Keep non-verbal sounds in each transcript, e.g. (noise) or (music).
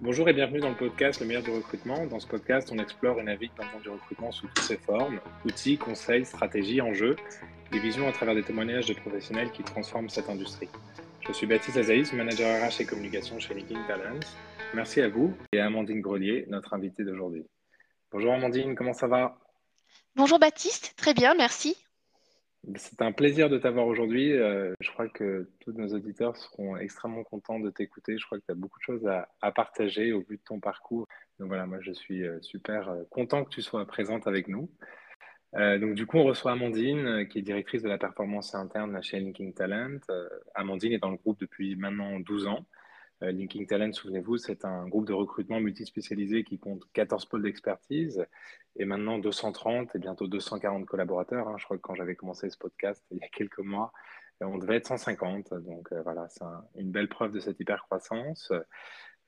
Bonjour et bienvenue dans le podcast Le meilleur du recrutement. Dans ce podcast, on explore et navigue dans le monde du recrutement sous toutes ses formes, outils, conseils, stratégies, enjeux, et visions à travers des témoignages de professionnels qui transforment cette industrie. Je suis Baptiste Azaïs, manager RH et communication chez Linking Talents. Merci à vous et à Amandine Grelier, notre invitée d'aujourd'hui. Bonjour Amandine, comment ça va? Bonjour Baptiste, très bien, merci. C'est un plaisir de t'avoir aujourd'hui. Euh, je crois que tous nos auditeurs seront extrêmement contents de t'écouter. Je crois que tu as beaucoup de choses à, partager au vu de ton parcours. Donc voilà, moi je suis euh, super euh, content que tu sois présente avec nous. donc du coup, on reçoit Amandine, qui est directrice de la performance interne chez Linking Talent. Amandine est dans le groupe depuis maintenant 12 ans. Euh, Linking Talent, souvenez-vous, c'est un groupe de recrutement multispécialisé qui compte 14 pôles d'expertise et maintenant 230 et bientôt 240 collaborateurs. Hein. Je crois que quand j'avais commencé ce podcast il y a quelques mois, euh, on devait être 150. Donc euh, voilà, c'est une belle preuve de cette hyper croissance.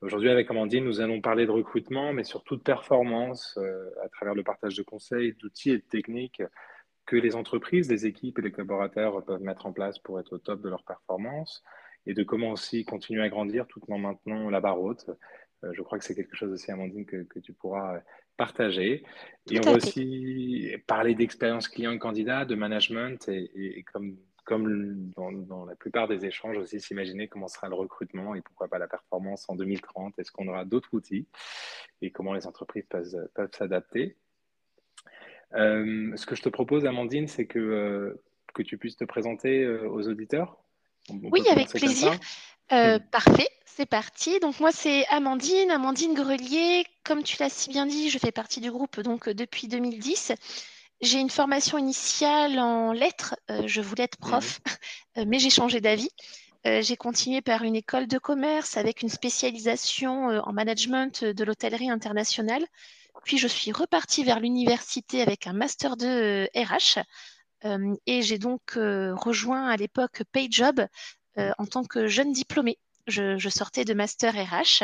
Aujourd'hui, avec Amandine, nous allons parler de recrutement, mais surtout de performance à travers le partage de conseils, d'outils et de techniques que les entreprises, les équipes et les collaborateurs peuvent mettre en place pour être au top de leur performance et de comment aussi continuer à grandir tout en maintenant la barre haute. Euh, je crois que c'est quelque chose aussi, Amandine, que, que tu pourras partager. Et on va aussi parler d'expérience client et candidat, de management et, comme, comme dans, la plupart des échanges aussi, s'imaginer comment sera le recrutement et pourquoi pas la performance en 2030. Est-ce qu'on aura d'autres outils et comment les entreprises peuvent, peuvent s'adapter? Euh, ce que je te propose, Amandine, c'est que, euh, que tu puisses te présenter aux auditeurs oui, avec plaisir. Euh, parfait, c'est parti. Donc moi, c'est Amandine, Amandine Grelier. Comme tu l'as si bien dit, je fais partie du groupe donc depuis 2010. J'ai une formation initiale en lettres. Euh, je voulais être prof, (laughs) euh, mais j'ai changé d'avis. j'ai continué par une école de commerce avec une spécialisation en management de l'hôtellerie internationale. Puis je suis repartie vers l'université avec un master de RH et j'ai donc rejoint à l'époque PayJob en tant que jeune diplômée. Je, sortais de master RH.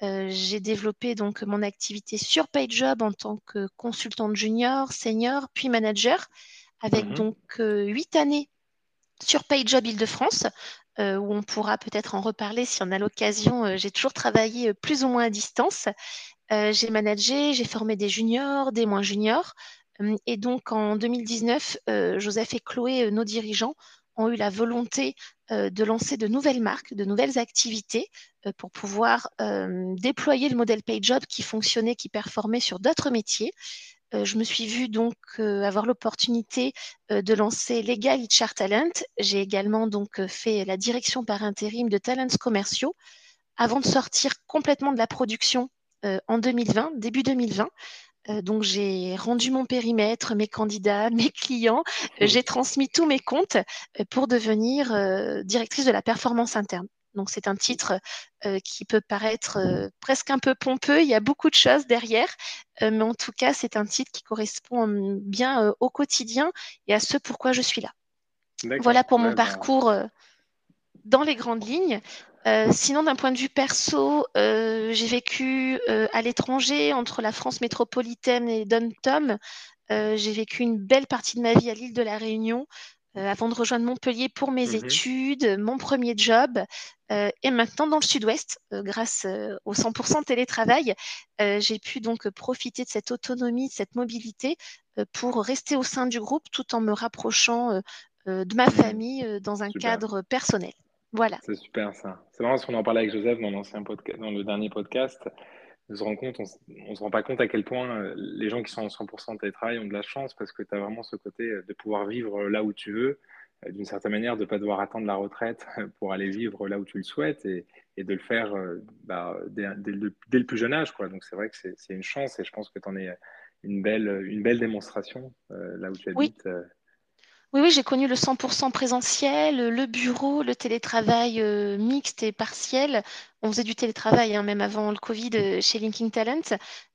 j'ai développé donc mon activité sur PayJob en tant que consultante junior, senior, puis manager, avec mmh donc huit années sur PayJob Île-de-France, où on pourra peut-être en reparler si on a l'occasion. j'ai toujours travaillé plus ou moins à distance. j'ai managé, j'ai formé des juniors, des moins juniors. Et donc en 2019, euh, Joseph et Chloé, euh, nos dirigeants, ont eu la volonté euh, de lancer de nouvelles marques, de nouvelles activités pour pouvoir déployer le modèle PayJob qui fonctionnait, qui performait sur d'autres métiers. je me suis vue donc avoir l'opportunité de lancer Legal HR Talent. J'ai également donc fait la direction par intérim de talents commerciaux avant de sortir complètement de la production en 2020, début 2020, euh, donc j'ai rendu mon périmètre, mes candidats, (laughs) mes clients, j'ai transmis tous mes comptes pour devenir directrice de la performance interne. Donc c'est un titre qui peut paraître presque un peu pompeux, il y a beaucoup de choses derrière, mais en tout cas c'est un titre qui correspond bien au quotidien et à ce pourquoi je suis là. Voilà pour mon ben parcours dans les grandes lignes. Euh, sinon, d'un point de vue perso, euh, j'ai vécu euh, à l'étranger, entre la France métropolitaine et Dom-Tom. j'ai vécu une belle partie de ma vie à l'île de la Réunion avant de rejoindre Montpellier pour mes mmh études, mon premier job. et maintenant, dans le sud-ouest, grâce au 100% télétravail, j'ai pu donc profiter de cette autonomie, de cette mobilité pour rester au sein du groupe tout en me rapprochant de ma mmh famille dans un cadre personnel. Voilà. C'est super ça. C'est vraiment ce qu'on en parlait avec Joseph dans, l'ancien podcast, dans le dernier podcast. On se rend compte, on, ne se rend pas compte à quel point euh, les gens qui sont en 100% de télétravail ont de la chance parce que tu as vraiment ce côté euh, de pouvoir vivre là où tu veux, euh, d'une certaine manière, de ne pas devoir attendre la retraite pour aller vivre là où tu le souhaites et, de le faire bah, dès, le, plus jeune âge. Quoi. Donc c'est vrai que c'est une chance et je pense que tu en es une belle, une belle démonstration là où tu habites. Oui. Oui, oui, j'ai connu le 100% présentiel, le bureau, le télétravail euh, mixte et partiel. On faisait du télétravail hein, même avant le Covid euh, chez Linking Talent.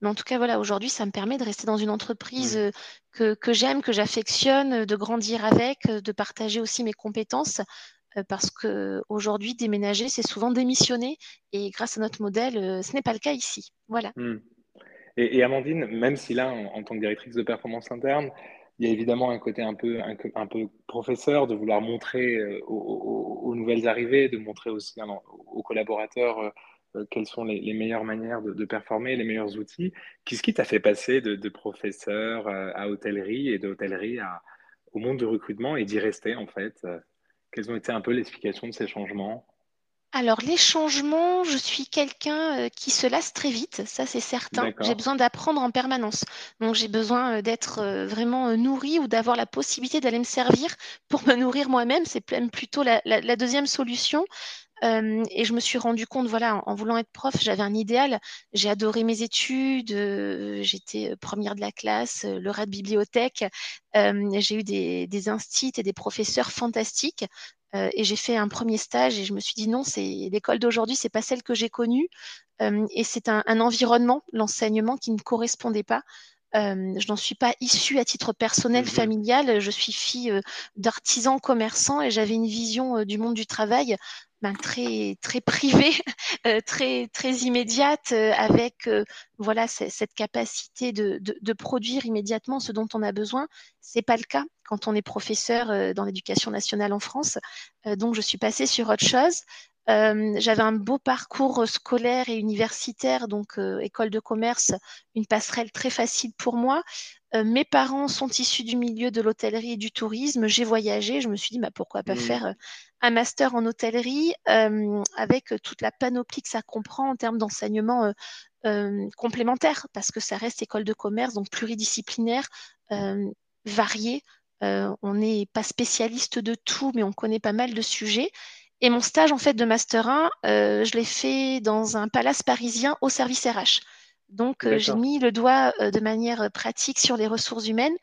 Mais en tout cas, voilà, aujourd'hui, ça me permet de rester dans une entreprise euh, que, que j'aime, que j'affectionne, de grandir avec, de partager aussi mes compétences. parce qu'aujourd'hui, déménager, c'est souvent démissionner. Et grâce à notre modèle, ce n'est pas le cas ici. Voilà. Hmm. Et, Amandine, même si là, en tant que directrice de performance interne, il y a évidemment un côté un peu, un, peu professeur de vouloir montrer euh, aux, nouvelles arrivées, de montrer aussi aux collaborateurs euh, quelles sont les, meilleures manières de, performer, les meilleurs outils. Qu'est-ce qui t'a fait passer de, professeur à hôtellerie et d'hôtellerie au monde du recrutement et d'y rester en fait? Quelles ont été un peu l'explication de ces changements? Alors, les changements, je suis quelqu'un euh, qui se lasse très vite, ça c'est certain. J'ai besoin d'apprendre en permanence. Donc, j'ai besoin euh, d'être euh, vraiment nourri ou d'avoir la possibilité d'aller me servir pour me nourrir moi-même. C'est plutôt la, deuxième solution. et je me suis rendu compte, voilà, en, voulant être prof, j'avais un idéal. J'ai adoré mes études, j'étais première de la classe, le rat de bibliothèque. j'ai eu des, des instits et des professeurs fantastiques. Euh, et j'ai fait un premier stage et je me suis dit non, c'est l'école d'aujourd'hui, c'est pas celle que j'ai connue. Euh, et c'est un, environnement, l'enseignement, qui ne correspondait pas. Euh, je n'en suis pas issue à titre personnel, familial. Je suis fille d'artisans commerçants et j'avais une vision du monde du travail ben, très très privée, (laughs) très très immédiate, avec voilà cette capacité de, de, de, produire immédiatement ce dont on a besoin. C'est pas le cas quand on est professeur euh, dans l'éducation nationale en France. Euh, donc, je suis passée sur autre chose. Euh, j'avais un beau parcours scolaire et universitaire, donc école de commerce, une passerelle très facile pour moi. mes parents sont issus du milieu de l'hôtellerie et du tourisme. J'ai voyagé. Je me suis dit, bah, pourquoi pas mmh. faire un master en hôtellerie avec toute la panoplie que ça comprend en termes d'enseignement complémentaire, parce que ça reste école de commerce, donc pluridisciplinaire, varié. Euh, on n'est pas spécialiste de tout, mais on connaît pas mal de sujets. Et mon stage en fait de master 1, euh, je l'ai fait dans un palace parisien au service RH. Donc euh, j'ai mis le doigt de manière pratique sur les ressources humaines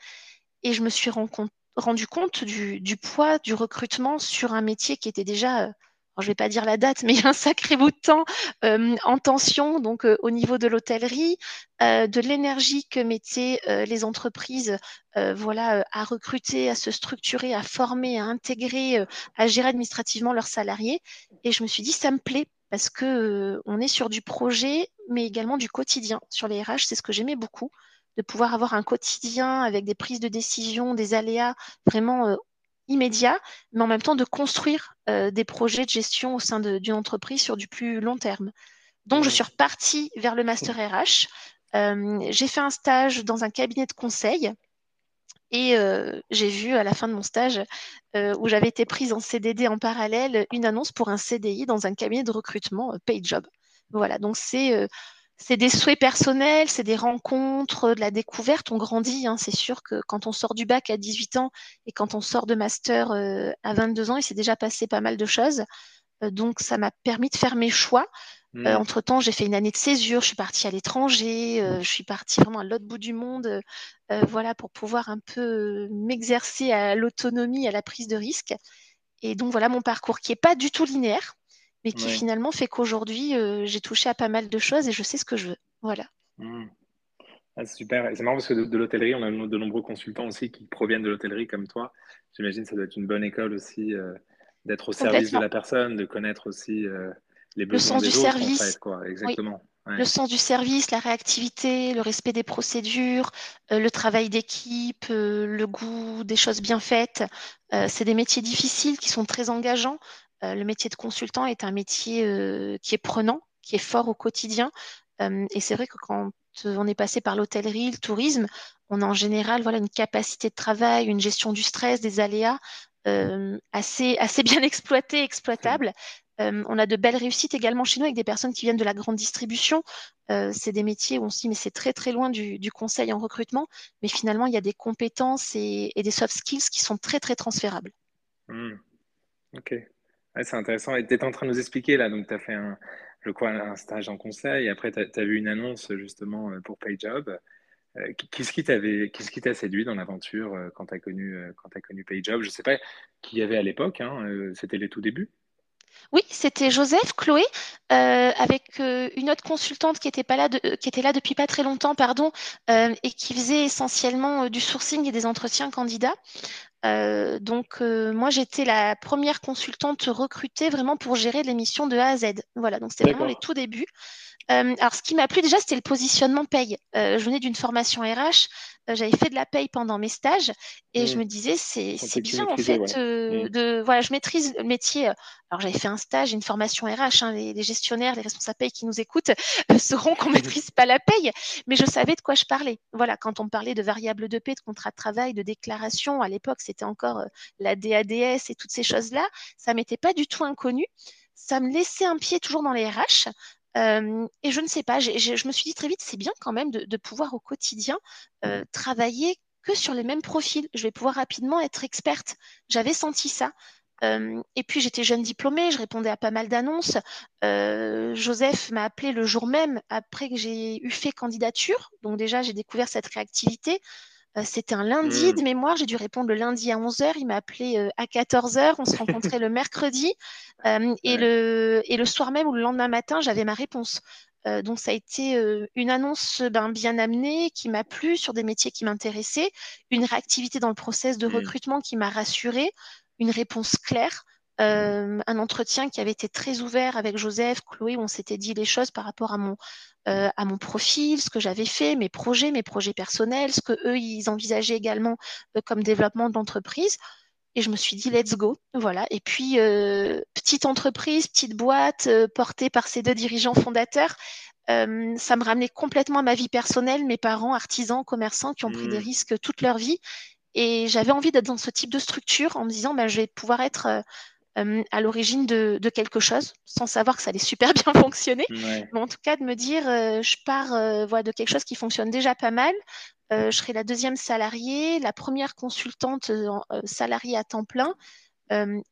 et je me suis rendu compte du, du, poids du recrutement sur un métier qui était déjà je ne vais pas dire la date, mais il y a un sacré bout de temps euh, en tension, donc euh, au niveau de l'hôtellerie, euh, de l'énergie que mettaient les entreprises voilà, à recruter, à se structurer, à former, à intégrer, à gérer administrativement leurs salariés. Et je me suis dit, ça me plaît parce que on est sur du projet, mais également du quotidien. Sur les RH, c'est ce que j'aimais beaucoup de pouvoir avoir un quotidien avec des prises de décision, des aléas vraiment immédiat, mais en même temps de construire euh, des projets de gestion au sein d'une entreprise sur du plus long terme. Donc, je suis repartie vers le Master RH. Euh, j'ai fait un stage dans un cabinet de conseil et euh, j'ai vu à la fin de mon stage, où j'avais été prise en CDD en parallèle, une annonce pour un CDI dans un cabinet de recrutement Paid Job. Voilà, donc c'est c'est des souhaits personnels, c'est des rencontres, de la découverte. On grandit. Hein. C'est sûr que quand on sort du bac à 18 ans et quand on sort de master euh, à 22 ans, il s'est déjà passé pas mal de choses. Euh, donc, ça m'a permis de faire mes choix. Euh, mmh. entre-temps, j'ai fait une année de césure, je suis partie à l'étranger, je suis partie vraiment à l'autre bout du monde, voilà, pour pouvoir un peu m'exercer à l'autonomie, à la prise de risque. Et donc, voilà mon parcours qui n'est pas du tout linéaire mais qui finalement fait qu'aujourd'hui, euh, j'ai touché à pas mal de choses et je sais ce que je veux. Voilà. Mmh. Ah, c'est super. C'est marrant parce que de, l'hôtellerie, on a de nombreux consultants aussi qui proviennent de l'hôtellerie comme toi. J'imagine que ça doit être une bonne école aussi euh, d'être au service de la personne, de connaître aussi euh, les besoins le sens des du service. quoi. Exactement. Le sens du service, la réactivité, le respect des procédures, le travail d'équipe, le goût des choses bien faites. c'est des métiers difficiles qui sont très engageants. Euh, le métier de consultant est un métier euh, qui est prenant, qui est fort au quotidien. Euh, et c'est vrai que quand on est passé par l'hôtellerie, le tourisme, on a en général voilà, une capacité de travail, une gestion du stress, des aléas assez, assez bien (laughs) exploitée, exploitable. on a de belles réussites également chez nous avec des personnes qui viennent de la grande distribution. c'est des métiers où on se dit mais c'est très très loin du, conseil en recrutement, mais finalement il y a des compétences et, des soft skills qui sont très très transférables. Mmh. Ok, c'est intéressant. Tu étais en train de nous expliquer, là, donc tu as fait un, je crois, un stage en conseil, après tu as, vu une annonce justement euh, pour PayJob. Euh, qu'est-ce qui t'a séduit dans l'aventure euh, quand tu as connu, connu PayJob? Je ne sais pas qui y avait à l'époque, hein, c'était les tout débuts. Oui, c'était Joseph, Chloé, avec une autre consultante qui était, pas là qui était là depuis pas très longtemps, pardon, et qui faisait essentiellement du sourcing et des entretiens candidats. Donc, moi, j'étais la première consultante recrutée vraiment pour gérer l'émission de A à Z. Voilà, donc c'était vraiment les tout débuts. Euh, alors, ce qui m'a plu déjà, c'était le positionnement paye. Euh, je venais d'une formation RH, euh, j'avais fait de la paye pendant mes stages et je mmh. me disais, c'est bien en fait. Mmh. de, voilà, je maîtrise le métier. Alors, j'avais fait un stage, une formation RH. Hein, les, gestionnaires, les responsables paye qui nous écoutent (laughs) sauront qu'on maîtrise pas la paye, mais je savais de quoi je parlais. Voilà, quand on parlait de variables de paie, de contrat de travail, de déclaration, à l'époque, c'était encore la DADS et toutes ces choses-là. Ça m'était pas du tout inconnu ça me laissait un pied toujours dans les RH. Euh, et je ne sais pas, je me suis dit très vite, c'est bien quand même de, pouvoir au quotidien euh, travailler que sur les mêmes profils. Je vais pouvoir rapidement être experte. J'avais senti ça. Euh, et puis j'étais jeune diplômée, je répondais à pas mal d'annonces. Joseph m'a appelé le jour même après que j'ai eu fait candidature. Donc déjà, j'ai découvert cette réactivité. Euh, c'était un lundi de mmh. mémoire, j'ai dû répondre le lundi à 11h, il m'a appelé euh, à 14h, on se rencontrait le mercredi euh, et, le, et le soir même ou le lendemain matin, j'avais ma réponse. donc ça a été une annonce ben, bien amenée qui m'a plu sur des métiers qui m'intéressaient, une réactivité dans le process de mmh. recrutement qui m'a rassurée, une réponse claire. Euh, un entretien qui avait été très ouvert avec Joseph, Chloé, où on s'était dit les choses par rapport à mon, euh, à mon profil, ce que j'avais fait, mes projets, mes projets personnels, ce que eux ils envisageaient également euh, comme développement d'entreprise. Et je me suis dit let's go, voilà. Et puis petite entreprise, petite boîte portée par ces deux dirigeants fondateurs. ça me ramenait complètement à ma vie personnelle, mes parents, artisans, commerçants qui ont pris des mmh. risques toute leur vie. Et j'avais envie d'être dans ce type de structure en me disant, ben, je vais pouvoir être euh, à l'origine de, quelque chose, sans savoir que ça allait super bien (laughs) fonctionner. Mais en tout cas, de me dire, euh, je pars euh, voilà, de quelque chose qui fonctionne déjà pas mal. je serai la deuxième salariée, la première consultante salariée à temps plein.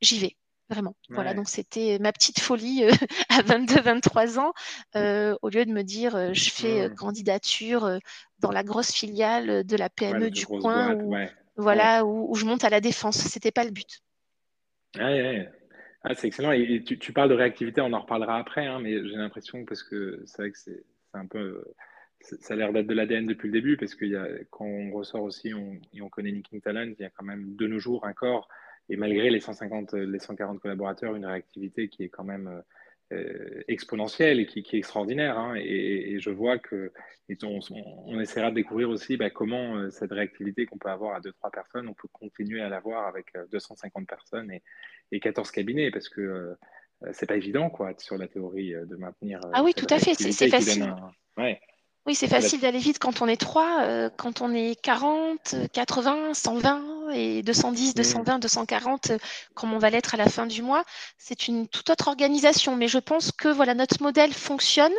J'y vais vraiment. Voilà, donc c'était ma petite folie (laughs) à 22-23 ans, au lieu de me dire je fais candidature dans la grosse filiale de la PME du coin, voilà, où, je monte à la défense. C'était pas le but. Ouais, ah, c'est excellent. Et, tu, parles de réactivité, on en reparlera après, hein, mais j'ai l'impression, parce que c'est vrai que c'est un peu. Ça a l'air d'être de l'ADN depuis le début, parce que y a, quand on ressort aussi on, et on connaît Nicking Talent, il y a quand même de nos jours un corps, et malgré les 150, les 140 collaborateurs, une réactivité qui est quand même euh, exponentielle et qui, est extraordinaire. Hein. et, je vois que on, essaiera de découvrir aussi bah, comment euh, cette réactivité qu'on peut avoir à 2-3 personnes, on peut continuer à l'avoir avec 250 euh, personnes et, et 14 cabinets parce que c'est pas évident quoi sur la théorie de maintenir. ah oui, tout à fait, c'est facile. Oui, c'est facile d'aller vite quand on est 3, quand on est 40, 80, 120 et 210, 220, 240, comme on va l'être à la fin du mois. C'est une toute autre organisation, mais je pense que voilà notre modèle fonctionne.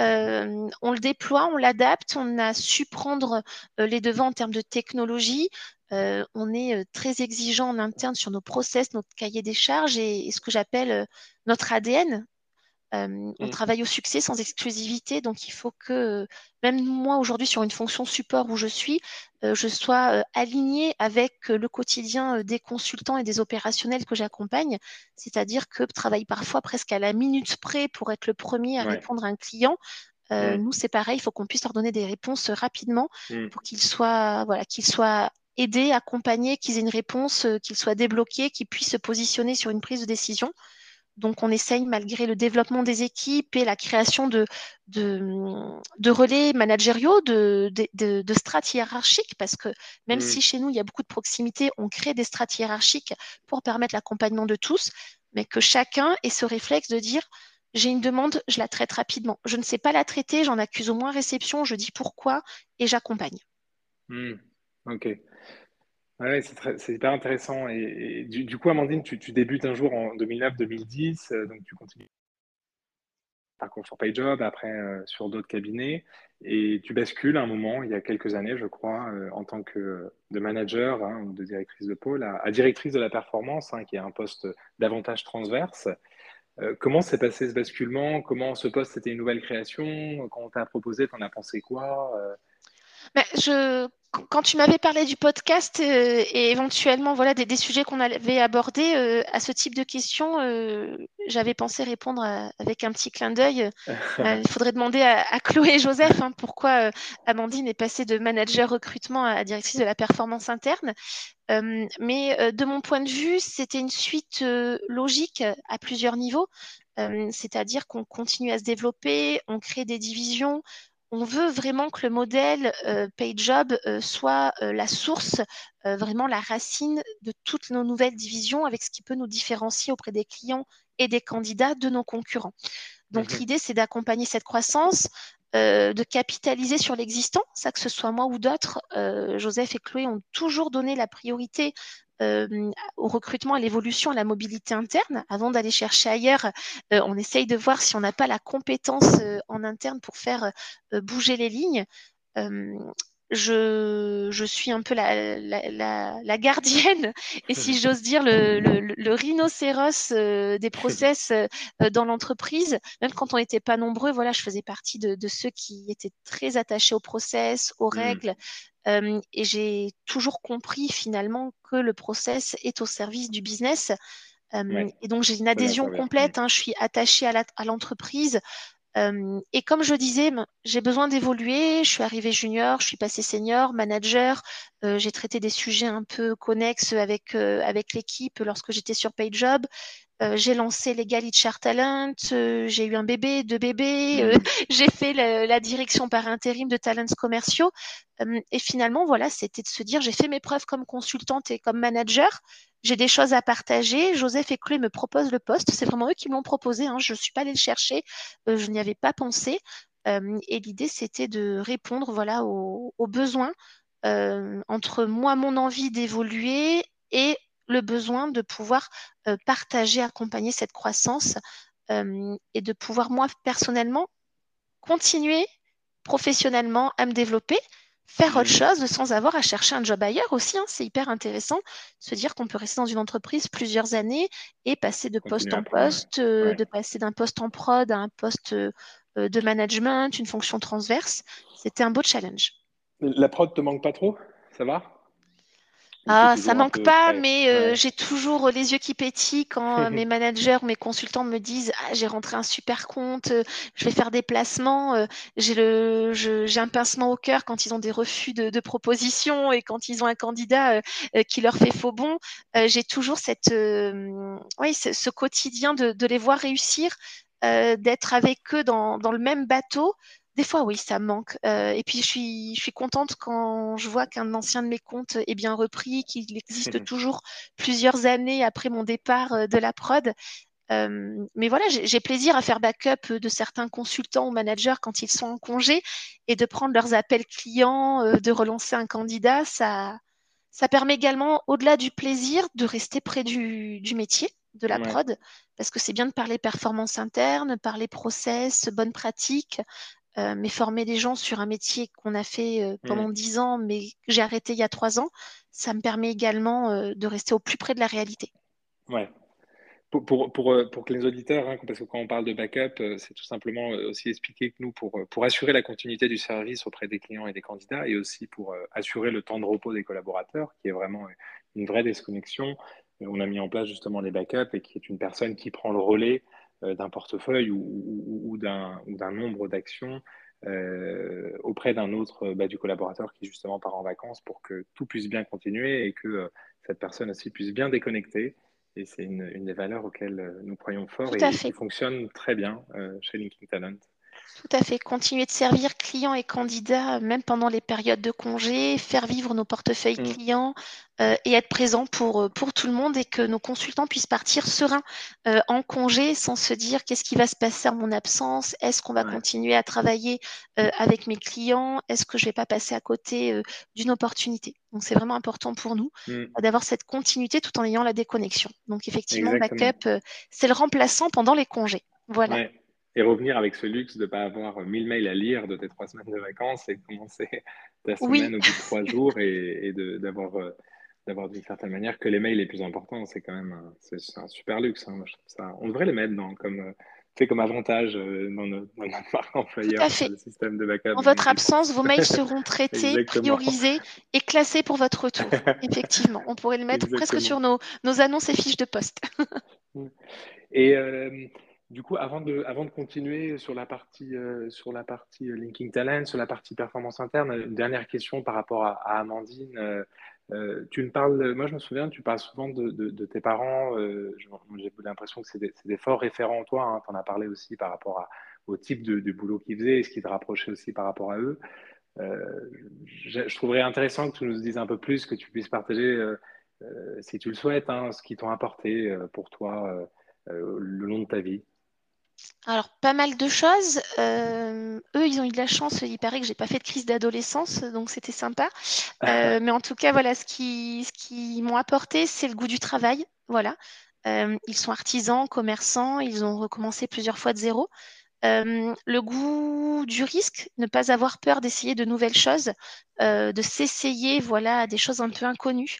Euh, on le déploie, on l'adapte, on a su prendre euh, les devants en termes de technologie. Euh, on est très exigeant en interne sur nos process, notre cahier des charges et ce que j'appelle notre ADN, on mmh. travaille au succès sans exclusivité, donc il faut que même moi aujourd'hui sur une fonction support où je suis, je sois alignée avec le quotidien des consultants et des opérationnels que j'accompagne, c'est-à-dire que travaille parfois presque à la minute près pour être le premier à répondre à un client. Mmh. Nous, c'est pareil, il faut qu'on puisse leur donner des réponses rapidement mmh. pour qu'ils soient, voilà, qu'ils soient aidés, accompagnés, qu'ils aient une réponse, qu'ils soient débloqués, qu'ils puissent se positionner sur une prise de décision. Donc, on essaye, malgré le développement des équipes et la création de, de, relais managériaux, de, de, strates hiérarchiques, parce que même mmh. si chez nous, il y a beaucoup de proximité, on crée des strates hiérarchiques pour permettre l'accompagnement de tous, mais que chacun ait ce réflexe de dire j'ai une demande, je la traite rapidement. Je ne sais pas la traiter, j'en accuse au moins réception, je dis pourquoi et j'accompagne. Mmh. Ok. Ouais, c'est hyper intéressant. Et, du, coup, Amandine, tu, débutes un jour en 2009-2010, euh, donc tu continues parcours sur PayJob, après euh, sur d'autres cabinets, et tu bascules à un moment, il y a quelques années, je crois, euh, en tant que de manager hein, ou de directrice de pôle, à, directrice de la performance, hein, qui est un poste davantage transverse. comment s'est passé ce basculement? Comment ce poste était une nouvelle création? Quand on t'a proposé, t'en as pensé quoi? Mais je, quand tu m'avais parlé du podcast euh, et éventuellement voilà des, sujets qu'on avait abordés euh, à ce type de questions, euh, j'avais pensé répondre avec un petit clin d'œil. (laughs) il faudrait demander à, Chloé et Joseph hein, pourquoi Amandine est passée de manager recrutement à directrice de la performance interne. mais de mon point de vue, c'était une suite logique à plusieurs niveaux. C'est-à-dire qu'on continue à se développer, on crée des divisions, on veut vraiment que le modèle euh, PayJob euh, soit euh, la source, vraiment la racine de toutes nos nouvelles divisions avec ce qui peut nous différencier auprès des clients et des candidats de nos concurrents. Donc mhm. l'idée, c'est d'accompagner cette croissance, de capitaliser sur l'existant, ça que ce soit moi ou d'autres. Joseph et Chloé ont toujours donné la priorité euh, au recrutement, à l'évolution, à la mobilité interne. Avant d'aller chercher ailleurs, euh, on essaye de voir si on n'a pas la compétence euh, en interne pour faire bouger les lignes. Je, je, suis un peu la, la, la, gardienne (laughs) et si j'ose dire le, le, rhinocéros des process dans l'entreprise. Même quand on n'était pas nombreux, voilà, je faisais partie de, de, ceux qui étaient très attachés aux process, aux mmh. Et j'ai toujours compris finalement que le process est au service du business. Et donc j'ai une adhésion complète. Hein, je suis attachée à l'entreprise. et comme je disais, j'ai besoin d'évoluer. Je suis arrivée junior, je suis passée senior, manager. j'ai traité des sujets un peu connexes avec, avec l'équipe lorsque j'étais sur PayJob. Euh, j'ai lancé les Chart Talent, euh, j'ai eu un bébé, deux bébés, euh, mmh. (laughs) j'ai fait la, direction par intérim de talents commerciaux. et finalement, voilà, c'était de se dire, j'ai fait mes preuves comme consultante et comme manager. J'ai des choses à partager. Joseph et Chloé me proposent le poste. C'est vraiment eux qui m'ont proposé. Hein. Je ne suis pas allée le chercher. je n'y avais pas pensé. et l'idée, c'était de répondre voilà, aux, aux besoins entre moi, mon envie d'évoluer et le besoin de pouvoir euh, partager, accompagner cette croissance euh, et de pouvoir, moi, personnellement, continuer professionnellement à me développer, faire autre mmh. chose sans avoir à chercher un job ailleurs aussi. Hein. c'est hyper intéressant de se dire qu'on peut rester dans une entreprise plusieurs années et passer de poste en poste, euh, de passer d'un poste en prod à un poste de management, une fonction transverse. C'était un beau challenge. La prod te manque pas trop? Ça va? Ah, ça manque pas, mais euh, j'ai toujours les yeux qui pétillent quand euh, mes (laughs) managers, mes consultants me disent ah, j'ai rentré un super compte, euh, je vais faire des placements. j'ai le, j'ai un pincement au cœur quand ils ont des refus de, de propositions et quand ils ont un candidat qui leur fait faux bon. j'ai toujours cette, oui, ce, ce, quotidien de, de, les voir réussir, d'être avec eux dans, dans le même bateau. Des fois, oui, ça manque. Euh, et puis, je suis, je suis contente quand je vois qu'un ancien de mes comptes est bien repris, qu'il existe (laughs) toujours plusieurs années après mon départ euh, de la prod. Euh, mais voilà, j'ai plaisir à faire backup de certains consultants ou managers quand ils sont en congé et de prendre leurs appels clients, de relancer un candidat. Ça, ça permet également, au-delà du plaisir, de rester près du, du métier de la prod, parce que c'est bien de parler performance interne, parler process, bonnes pratiques, euh, mais former des gens sur un métier qu'on a fait euh, pendant mmh. dix ans, mais que j'ai arrêté il y a trois ans, ça me permet également euh, de rester au plus près de la réalité. Ouais. Pour, pour, pour, pour que les auditeurs, hein, parce que quand on parle de backup, c'est tout simplement aussi expliquer que nous, pour, pour assurer la continuité du service auprès des clients et des candidats, et aussi pour assurer le temps de repos des collaborateurs, qui est vraiment une vraie déconnexion, on a mis en place justement les backups et qui est une personne qui prend le relais d'un portefeuille ou, d'un nombre d'actions euh, auprès d'un autre bah, du collaborateur qui justement part en vacances pour que tout puisse bien continuer et que euh, cette personne aussi puisse bien déconnecter. Et c'est une, des valeurs auxquelles nous croyons fort et qui fonctionne très bien chez LinkedIn Talent. Tout à fait. Continuer de servir clients et candidats, même pendant les périodes de congé, faire vivre nos portefeuilles mm. clients euh, et être présent pour, euh, pour tout le monde et que nos consultants puissent partir sereins euh, en congé sans se dire qu'est-ce qui va se passer en mon absence, est-ce qu'on va continuer à travailler avec mes clients, est-ce que je vais pas passer à côté d'une opportunité? Donc c'est vraiment important pour nous mm. d'avoir cette continuité tout en ayant la déconnexion. Donc effectivement, backup, c'est le remplaçant pendant les congés. Voilà et revenir avec ce luxe de ne pas avoir 1000 mails à lire de tes trois semaines de vacances et commencer (laughs) ta semaine au bout de trois jours et, d'avoir euh, d'avoir d'une certaine manière que les mails les plus importants. C'est quand même un, un super luxe. Hein. ça, on devrait les mettre dans, comme, fait comme avantage dans, notre, (laughs) marque employeur, le système de backup. En votre absence, vos mails seront traités, priorisés et classés pour votre retour. (laughs) Effectivement, on pourrait le mettre presque sur nos, nos annonces et fiches de poste. et du coup, avant de, continuer sur la partie, euh, sur la partie euh, Linking Talent, sur la partie performance interne, une dernière question par rapport à, Amandine. Euh, tu me parles, moi je me souviens, tu parles souvent de, tes parents. J'ai l'impression que c'est des, forts référents en toi. Hein. tu en as parlé aussi par rapport au type de, boulot qu'ils faisaient et ce qui te rapprochait aussi par rapport à eux. Je, trouverais intéressant que tu nous dises un peu plus, que tu puisses partager, si tu le souhaites, hein, ce qu'ils t'ont apporté pour toi le long de ta vie. Alors, pas mal de choses. Euh, eux, ils ont eu de la chance. Il paraît que j'ai pas fait de crise d'adolescence, donc c'était sympa. Euh, mais en tout cas, voilà, ce qui, ce qui m'ont apporté, c'est le goût du travail. Voilà. Euh, ils sont artisans, commerçants. Ils ont recommencé plusieurs fois de zéro. le goût du risque, ne pas avoir peur d'essayer de nouvelles choses, de s'essayer, voilà, à des choses un peu inconnues.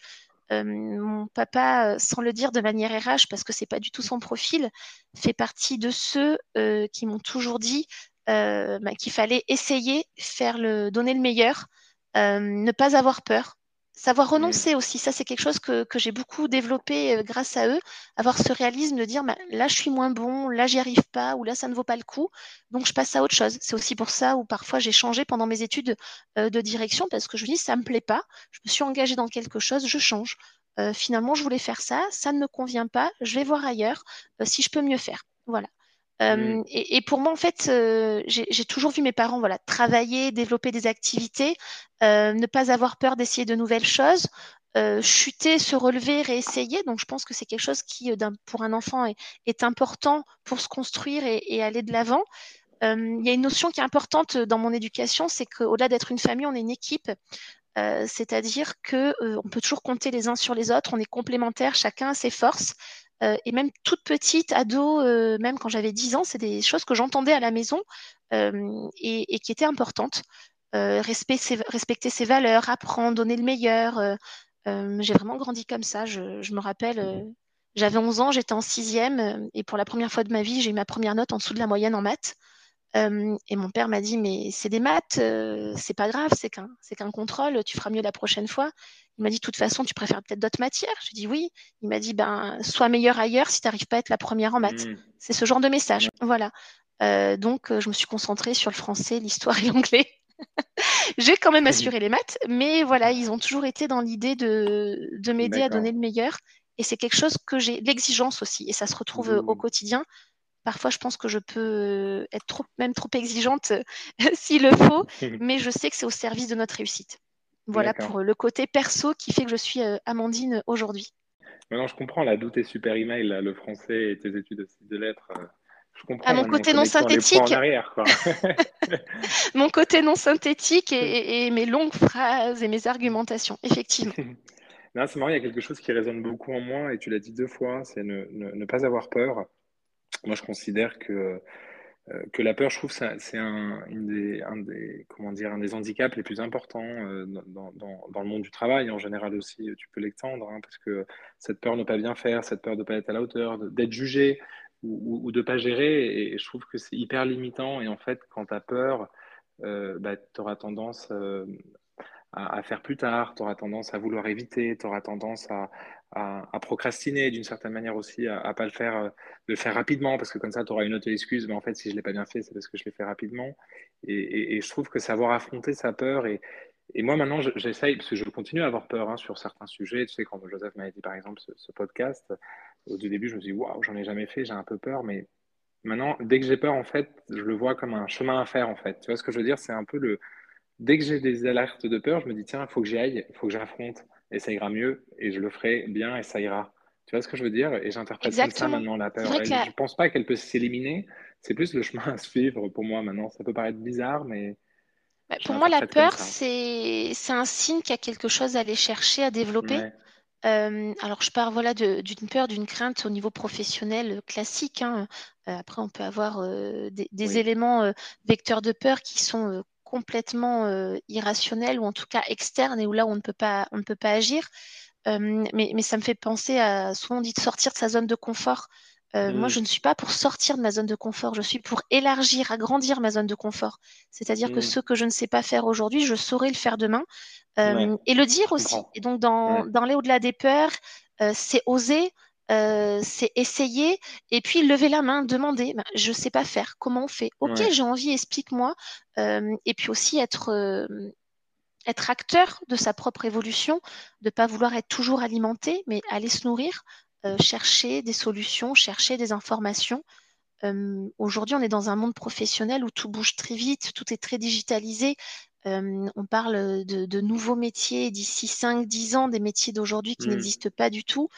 Euh, mon papa, euh, sans le dire de manière RH, parce que c'est pas du tout son profil, fait partie de ceux euh, qui m'ont toujours dit bah, qu'il fallait essayer, faire le, donner le meilleur, ne pas avoir peur, Savoir renoncer aussi, ça c'est quelque chose que, j'ai beaucoup développé euh, grâce à eux, avoir ce réalisme de dire bah, là je suis moins bon, là j'y arrive pas, ou là ça ne vaut pas le coup, donc je passe à autre chose. C'est aussi pour ça où parfois j'ai changé pendant mes études euh, de direction parce que je me dis ça me plaît pas, je me suis engagée dans quelque chose, je change. Euh, finalement je voulais faire ça, ça ne me convient pas, je vais voir ailleurs si je peux mieux faire. Voilà. Mmh. et, pour moi, en fait, j'ai toujours vu mes parents travailler, développer des activités, ne pas avoir peur d'essayer de nouvelles choses, chuter, se relever, réessayer. Donc, je pense que c'est quelque chose qui, pour un enfant, est, important pour se construire et, aller de l'avant. Il y a une notion qui est importante dans mon éducation, c'est qu'au-delà d'être une famille, on est une équipe. c'est-à-dire que on peut toujours compter les uns sur les autres, on est complémentaires, chacun a ses forces. Euh, et même toute petite, ado, euh, même quand j'avais 10 ans, c'est des choses que j'entendais à la maison euh, et, qui étaient importantes. respecter ses valeurs, apprendre, donner le meilleur. j'ai vraiment grandi comme ça. Je, me rappelle, j'avais 11 ans, j'étais en sixième et pour la première fois de ma vie, j'ai eu ma première note en dessous de la moyenne en maths. Et mon père m'a dit, mais c'est des maths, c'est pas grave, c'est qu'un, c'est qu'un contrôle, tu feras mieux la prochaine fois. Il m'a dit, de toute façon, tu préfères peut-être d'autres matières Je dit oui. Il m'a dit, ben, sois meilleur ailleurs si tu n'arrives pas à être la première en maths. Mmh. C'est ce genre de message. Voilà. Euh, donc, je me suis concentrée sur le français, l'histoire et l'anglais. (laughs) J'ai quand même assuré les maths, mais voilà, ils ont toujours été dans l'idée de, de m'aider à donner le meilleur. Et c'est quelque chose que j'ai, l'exigence aussi, et ça se retrouve au mmh. quotidien. Parfois, je pense que je peux être trop, même trop exigeante (laughs) s'il le faut, (laughs) mais je sais que c'est au service de notre réussite. Voilà pour le côté perso qui fait que je suis euh, Amandine aujourd'hui. Maintenant, je comprends la doute et super email, le français et tes études de lettres. Euh, je comprends. À mon côté non synthétique. (laughs) mon côté non synthétique et, mes longues phrases et mes argumentations, effectivement. non, c'est marrant, il y a quelque chose qui résonne beaucoup en moi et tu l'as dit deux fois, c'est ne, pas avoir peur. Moi, je considère que euh, que la peur, je trouve, c'est un, des, comment dire, un des handicaps les plus importants euh, dans, dans, le monde du travail. En général aussi, tu peux l'étendre, hein, parce que cette peur de ne pas bien faire, cette peur de ne pas être à la hauteur, d'être jugé ou, de ne pas gérer, et, je trouve que c'est hyper limitant. Et en fait, quand tu as peur, euh, bah, tu auras tendance à, faire plus tard, tu auras tendance à vouloir éviter, tu auras tendance à, à, procrastiner d'une certaine manière aussi, à, ne pas le faire, euh, le faire rapidement, parce que comme ça, tu auras une autre excuse, mais en fait, si je l'ai pas bien fait, c'est parce que je l'ai fait rapidement. Et, je trouve que savoir affronter sa peur, et, moi maintenant, j'essaye, parce que je continue à avoir peur hein, sur certains sujets, tu sais, quand Joseph m'a dit par exemple ce, podcast, au début, je me suis dit, waouh, j'en ai jamais fait, j'ai un peu peur, mais maintenant, dès que j'ai peur, en fait, je le vois comme un chemin à faire, en fait. Tu vois ce que je veux dire? C'est un peu le. Dès que j'ai des alertes de peur, je me dis, tiens, il faut que j'y aille, il faut que j'affronte et ça ira mieux et je le ferai bien et ça ira. Tu vois ce que je veux dire? Et j'interprète comme ça maintenant la peur. Je ne pense pas qu'elle peut s'éliminer. C'est plus le chemin à suivre pour moi maintenant. Ça peut paraître bizarre, mais. Bah, pour moi, la peur, c'est un signe qu'il y a quelque chose à aller chercher, à développer. Euh, alors, je pars voilà, d'une peur, d'une crainte au niveau professionnel classique. Hein. Euh, après, on peut avoir euh, des, éléments vecteurs de peur qui sont complètement euh, irrationnel ou en tout cas externe et où là on ne peut pas, on ne peut pas agir. Euh, mais, mais, ça me fait penser à souvent on dit de sortir de sa zone de confort. Moi, je mmh. ne suis pas pour sortir de ma zone de confort, je suis pour élargir, agrandir ma zone de confort. C'est-à-dire que mmh. ce que je ne sais pas faire aujourd'hui, je saurai le faire demain. et le dire aussi. Et donc, dans, dans les au-delà des peurs, c'est oser, c'est essayer et puis lever la main, demander. Ben, je ne sais pas faire. Comment on fait? Ok, j'ai envie, explique-moi. et puis aussi être, être acteur de sa propre évolution, de ne pas vouloir être toujours alimenté, mais aller se nourrir, chercher des solutions, chercher des informations. Aujourd'hui, on est dans un monde professionnel où tout bouge très vite, tout est très digitalisé. on parle de, nouveaux métiers d'ici 5-10 ans, des métiers d'aujourd'hui qui mmh. n'existent pas du tout.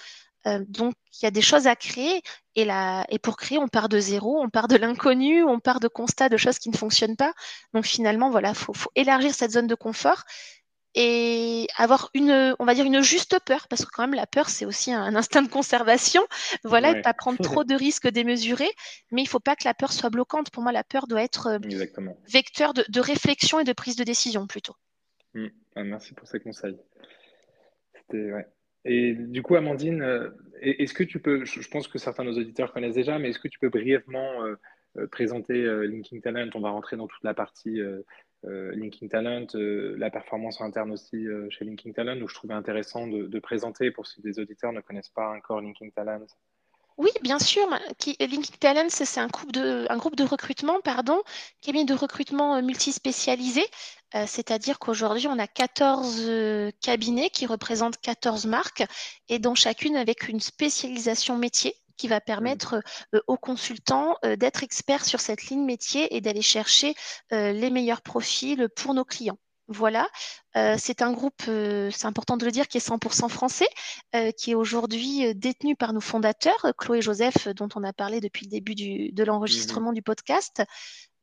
Euh, donc, il y a des choses à créer. Et, et pour créer, on part de zéro, on part de l'inconnu, on part de constats de choses qui ne fonctionnent pas. Donc, finalement, voilà, il faut, élargir cette zone de confort et avoir une, on va dire, une juste peur, parce que quand même, la peur, c'est aussi un, instinct de conservation. Voilà, et pas prendre trop de risques démesurés. Mais il ne faut pas que la peur soit bloquante. Pour moi, la peur doit être euh, vecteur de, réflexion et de prise de décision plutôt. Mmh. Ah, merci pour ces conseils. C'était ouais, et du coup, Amandine, euh, est-ce que tu peux, je pense que certains de nos auditeurs connaissent déjà, mais est-ce que tu peux brièvement euh, euh, présenter Linking Talent? On va rentrer dans toute la partie Linking Talent, la performance interne aussi chez Linking Talent, où je trouvais intéressant de, présenter pour ceux des auditeurs ne connaissent pas encore Linking Talent. Oui, bien sûr. Linking Talent, c'est un groupe de, un groupe de recrutement, pardon, cabinet de recrutement multispécialisé. Euh, c'est-à-dire qu'aujourd'hui, on a 14 euh, cabinets qui représentent 14 marques et dont chacune avec une spécialisation métier qui va permettre euh, aux consultants d'être experts sur cette ligne métier et d'aller chercher les meilleurs profils pour nos clients. Voilà, c'est un groupe, c'est important de le dire, qui est 100% français, qui est aujourd'hui détenu par nos fondateurs, Chloé et Joseph, dont on a parlé depuis le début de mmh l'enregistrement du podcast.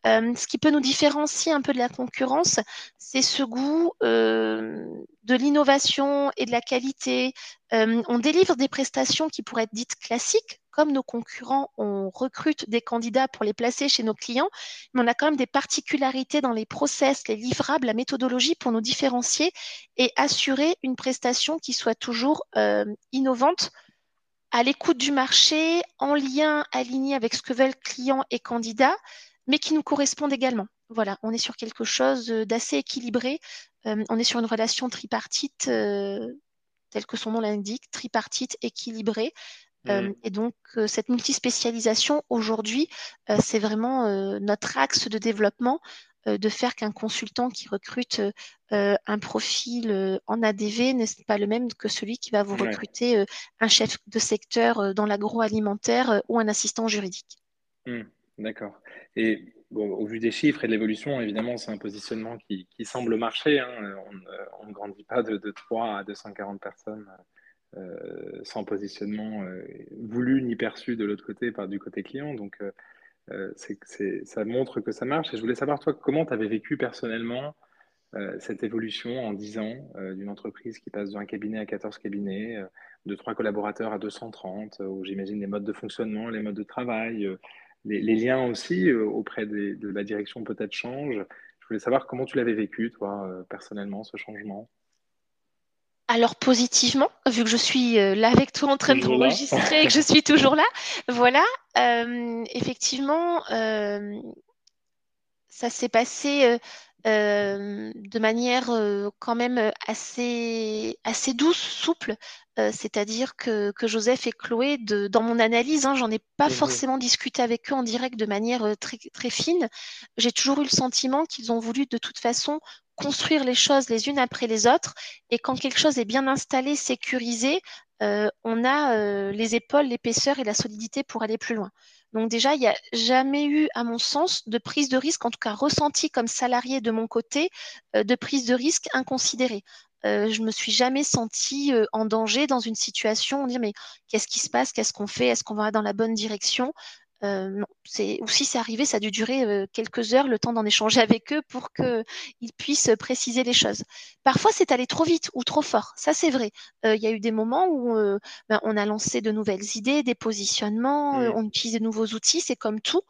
Euh, ce qui peut nous différencier un peu de la concurrence, c'est ce goût euh, de l'innovation et de la qualité. Euh, on délivre des prestations qui pourraient être dites classiques, comme nos concurrents, on recrute des candidats pour les placer chez nos clients, mais on a quand même des particularités dans les process, les livrables, la méthodologie pour nous différencier et assurer une prestation qui soit toujours innovante à l'écoute du marché, en lien aligné avec ce que veulent clients et candidats, mais qui nous correspondent également. Voilà, on est sur quelque chose d'assez équilibré. Euh, on est sur une relation tripartite, euh, telle que son nom l'indique, tripartite équilibrée. Euh, mmh. et donc, cette multispécialisation, aujourd'hui, c'est vraiment notre axe de développement de faire qu'un consultant qui recrute un profil en ADV n'est pas le même que celui qui va vous recruter un chef de secteur dans l'agroalimentaire ou un assistant juridique. Mmh. D'accord. Et au vu des chiffres et de l'évolution, évidemment, c'est un positionnement qui, semble marcher. Hein. On, ne grandit pas de, 3 à 240 personnes euh, sans positionnement euh, voulu ni perçu de l'autre côté par du côté client. Donc, euh, ça montre que ça marche. Et je voulais savoir, toi, comment tu avais vécu personnellement cette évolution en 10 ans d'une entreprise qui passe d'un cabinet à 14 cabinets, de 3 collaborateurs à 230, où j'imagine les modes de fonctionnement, les modes de travail, les, liens aussi euh, auprès de la direction peut-être changent. Je voulais savoir comment tu l'avais vécu, toi, euh, personnellement, ce changement. Alors positivement, vu que je suis euh, là avec toi en train de t'enregistrer et que je suis toujours là, voilà, effectivement, ça s'est passé de manière quand même assez, assez douce, souple. C'est-à-dire que, Joseph et Chloé, de, dans mon analyse, hein, j'en ai pas mmh forcément discuté avec eux en direct de manière très, très fine. J'ai toujours eu le sentiment qu'ils ont voulu de toute façon construire les choses les unes après les autres. Et quand quelque chose est bien installé, sécurisé, on a les épaules, l'épaisseur et la solidité pour aller plus loin. Donc déjà, il n'y a jamais eu, à mon sens, de prise de risque, en tout cas ressenti comme salarié de mon côté, euh, de prise de risque inconsidérée. Euh, je me suis jamais sentie euh, en danger dans une situation, on dit mais qu'est-ce qui se passe, qu'est-ce qu'on fait, est-ce qu'on va dans la bonne direction? Non, c'est ou si c'est arrivé, ça a dû durer euh, quelques heures, le temps d'en échanger (laughs) avec eux pour qu'ils puissent préciser les choses. Parfois, c'est allé trop vite ou trop fort. Ça, c'est vrai. Euh, il y a eu des moments où ben, on a lancé de nouvelles idées, des positionnements, on utilise de nouveaux outils. C'est comme tout,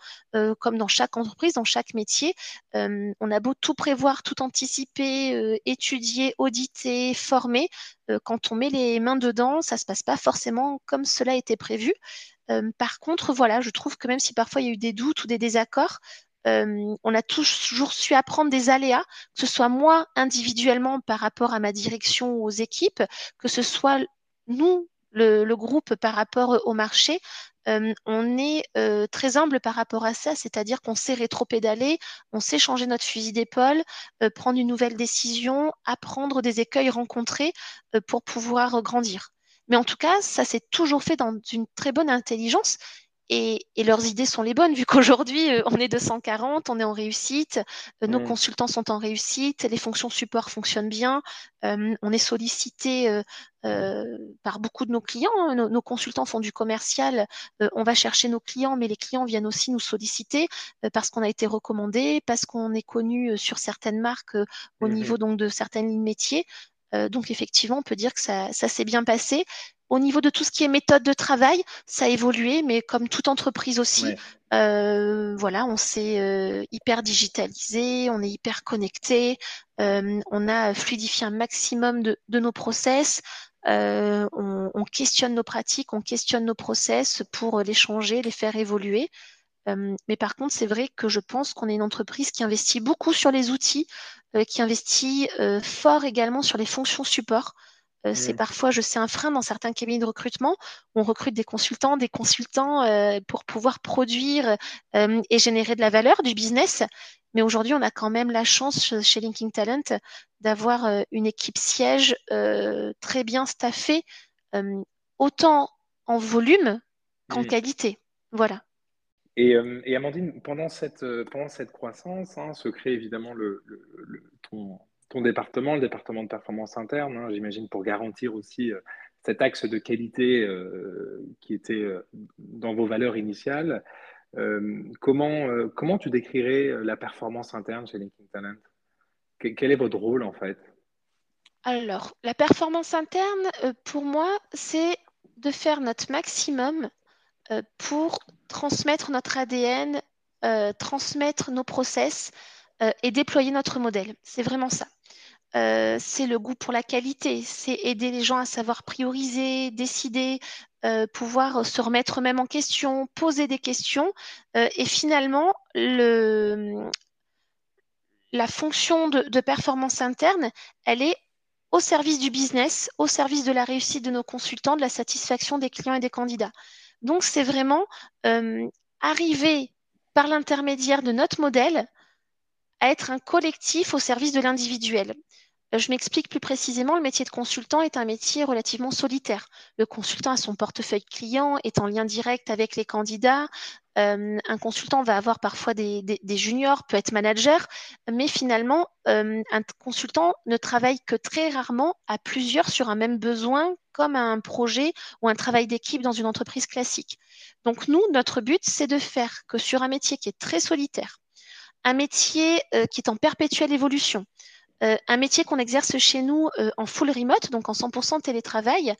comme dans chaque entreprise, dans chaque métier. on a beau tout prévoir, tout anticiper, étudier, auditer, former. quand on met les mains dedans, ça se passe pas forcément comme cela était prévu. Par contre, voilà, je trouve que même si parfois il y a eu des doutes ou des désaccords, on a toujours su apprendre des aléas, que ce soit moi individuellement par rapport à ma direction ou aux équipes, que ce soit nous, le, groupe par rapport au marché. on est très humble par rapport à ça, c'est-à-dire qu'on sait rétro-pédaler, on sait changer notre fusil d'épaule, prendre une nouvelle décision, apprendre des écueils rencontrés pour pouvoir grandir. Mais en tout cas, ça s'est toujours fait dans une très bonne intelligence et, leurs idées sont les bonnes, vu (laughs) qu'aujourd'hui, euh, on est 240, on est en réussite, euh, nos mm. consultants sont en réussite, les fonctions support fonctionnent bien, euh, on est sollicité par beaucoup de nos clients. Hein. Nos, consultants font du commercial, on va chercher nos clients, mais les clients viennent aussi nous solliciter parce qu'on a été recommandé, parce qu'on est connu sur certaines marques au mm-hmm. niveau donc de certaines lignes métiers. Donc effectivement, on peut dire que ça s'est bien passé. Au niveau de tout ce qui est méthode de travail, ça a évolué, mais comme toute entreprise aussi, euh, voilà, on s'est euh, hyper digitalisé, on est hyper connecté, euh, on a fluidifié un maximum de, nos process. On, on, questionne nos pratiques, on questionne nos process pour les changer, les faire évoluer. mais par contre, c'est vrai que je pense qu'on est une entreprise qui investit beaucoup sur les outils, qui investit fort également sur les fonctions support. Euh, c'est parfois, je sais, un frein dans certains cabinets de recrutement. On recrute des consultants, des consultants euh, pour pouvoir produire euh, et générer de la valeur, du business. Mais aujourd'hui, on a quand même la chance chez Linking Talent d'avoir une équipe siège très bien staffée, autant en volume qu'en qualité. Voilà. Et, Amandine, pendant cette, pendant cette croissance, hein, se crée évidemment le, ton, ton département, le département de performance interne, hein, j'imagine, pour garantir aussi euh, cet axe de qualité euh, qui était euh, dans vos valeurs initiales. comment, comment tu décrirais la performance interne chez LinkedIn Talent? Quel est votre rôle en fait? Alors, la performance interne, pour moi, c'est de faire notre maximum pour transmettre notre ADN, transmettre nos process et déployer notre modèle. C'est vraiment ça. Euh, c'est le goût pour la qualité, c'est aider les gens à savoir prioriser, décider, euh, pouvoir se remettre même en question, poser des questions. Euh, et finalement, le, la fonction de, performance interne, elle est au service du business, au service de la réussite de nos consultants, de la satisfaction des clients et des candidats. Donc, c'est vraiment arriver par l'intermédiaire de notre modèle à être un collectif au service de l'individuel. Euh, je m'explique plus précisément, le métier de consultant est un métier relativement solitaire. Le consultant a son portefeuille client, est en lien direct avec les candidats. Euh, un consultant va avoir parfois des, juniors, peut être manager, mais finalement, euh, un consultant ne travaille que très rarement à plusieurs sur un même besoin, comme un projet ou un travail d'équipe dans une entreprise classique. Donc nous, notre but, c'est de faire que sur un métier qui est très solitaire, un métier qui est en perpétuelle évolution, euh, un métier qu'on exerce chez nous euh, en full remote, donc en 100% télétravail,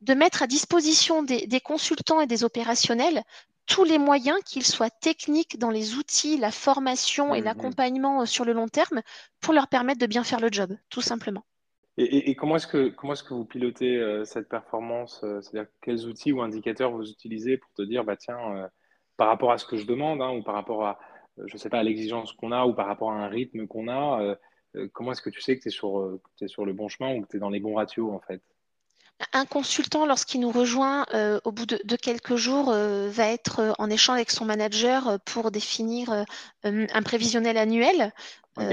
de mettre à disposition des, consultants et des opérationnels tous les moyens, qu'ils soient techniques dans les outils, la formation et mmh, l'accompagnement euh, sur le long terme, pour leur permettre de bien faire le job, tout simplement. Et, comment est-ce que, comment est que vous pilotez cette performance C'est-à-dire quels outils ou indicateurs vous utilisez pour te dire, bah, tiens, par rapport à ce que je demande, hein, ou par rapport à, je sais pas, à l'exigence qu'on a, ou par rapport à un rythme qu'on a, euh, comment est-ce que tu sais que tu es, sur, euh, es sur le bon chemin ou que tu es dans les bons ratios en fait? Un consultant, lorsqu'il nous rejoint euh, au bout de, quelques jours, va être en échange avec son manager pour définir un prévisionnel annuel.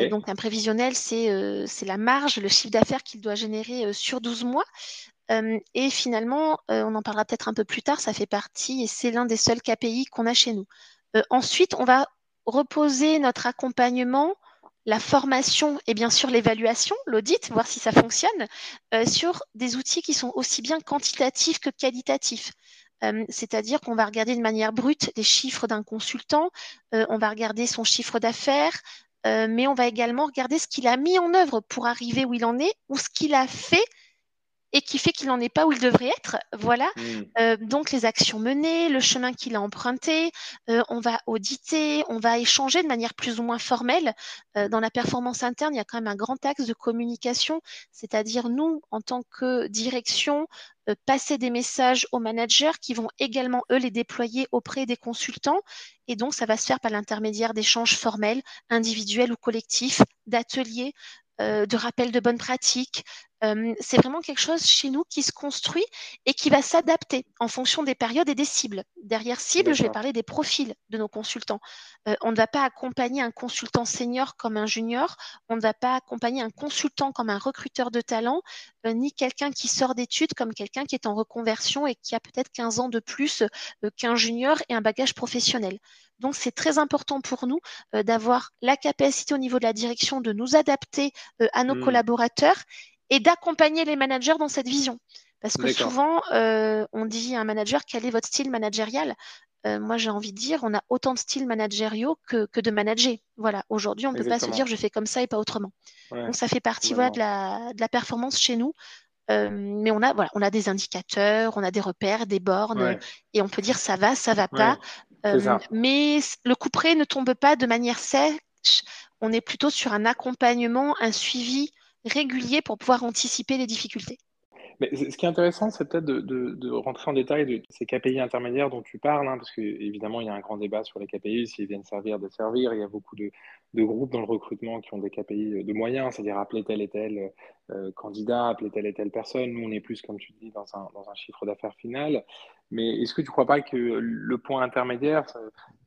donc un prévisionnel, c'est la marge, le chiffre d'affaires qu'il doit générer sur 12 mois. et finalement, on en parlera peut-être un peu plus tard, ça fait partie et c'est l'un des seuls KPI qu'on a chez nous. ensuite, on va reposer notre accompagnement la formation et bien sûr l'évaluation, l'audit, voir si ça fonctionne, euh, sur des outils qui sont aussi bien quantitatifs que qualitatifs. Euh, c'est-à-dire qu'on va regarder de manière brute les chiffres d'un consultant, euh, on va regarder son chiffre d'affaires, mais on va également regarder ce qu'il a mis en œuvre pour arriver où il en est ou ce qu'il a fait et qui fait qu'il n'en est pas où il devrait être. Voilà. Mmh. Euh, donc les actions menées, le chemin qu'il a emprunté, euh, on va auditer, on va échanger de manière plus ou moins formelle. Euh, dans la performance interne, il y a quand même un grand axe de communication, c'est-à-dire nous, en tant que direction, passer des messages aux managers qui vont également, eux, les déployer auprès des consultants. Et donc, ça va se faire par l'intermédiaire d'échanges formels, individuels ou collectifs, d'ateliers, de rappels de bonnes pratiques, c'est vraiment quelque chose chez nous qui se construit et qui va s'adapter en fonction des périodes et des cibles. Derrière cible, je vais parler des profils de nos consultants. on ne va pas accompagner un consultant senior comme un junior, on ne va pas accompagner un consultant comme un recruteur de talent, ni quelqu'un qui sort d'études comme quelqu'un qui est en reconversion et qui a peut-être 15 ans de plus qu'un junior et un bagage professionnel. Donc, c'est très important pour nous d'avoir la capacité au niveau de la direction de nous adapter à nos mmh. collaborateurs et d'accompagner les managers dans cette vision. Parce que souvent, euh, on dit à un manager quel est votre style managérial? Euh, moi, j'ai envie de dire, on a autant de styles managériaux que, de manager. Voilà, aujourd'hui, on ne peut pas se dire je fais comme ça et pas autrement. Donc, ça fait partie voilà, de, la, de la performance chez nous. Euh, mais on a, voilà, on a des indicateurs, on a des repères, des bornes, et on peut dire ça va, ça va pas. mais le coup près ne tombe pas de manière sèche. On est plutôt sur un accompagnement, un suivi régulier pour pouvoir anticiper les difficultés. Mais ce qui est intéressant, c'est peut-être de, rentrer en détail de ces KPI intermédiaires dont tu parles, hein, parce qu'évidemment, il y a un grand débat sur les KPI, s'ils viennent servir, de servir. Il y a beaucoup de, groupes dans le recrutement qui ont des KPI de moyens, c'est-à-dire appeler tel et tel euh, candidat, appeler telle et telle personne. Nous, on est plus, comme tu dis, dans un, dans un chiffre d'affaires final. Mais est-ce que tu ne crois pas que le point intermédiaire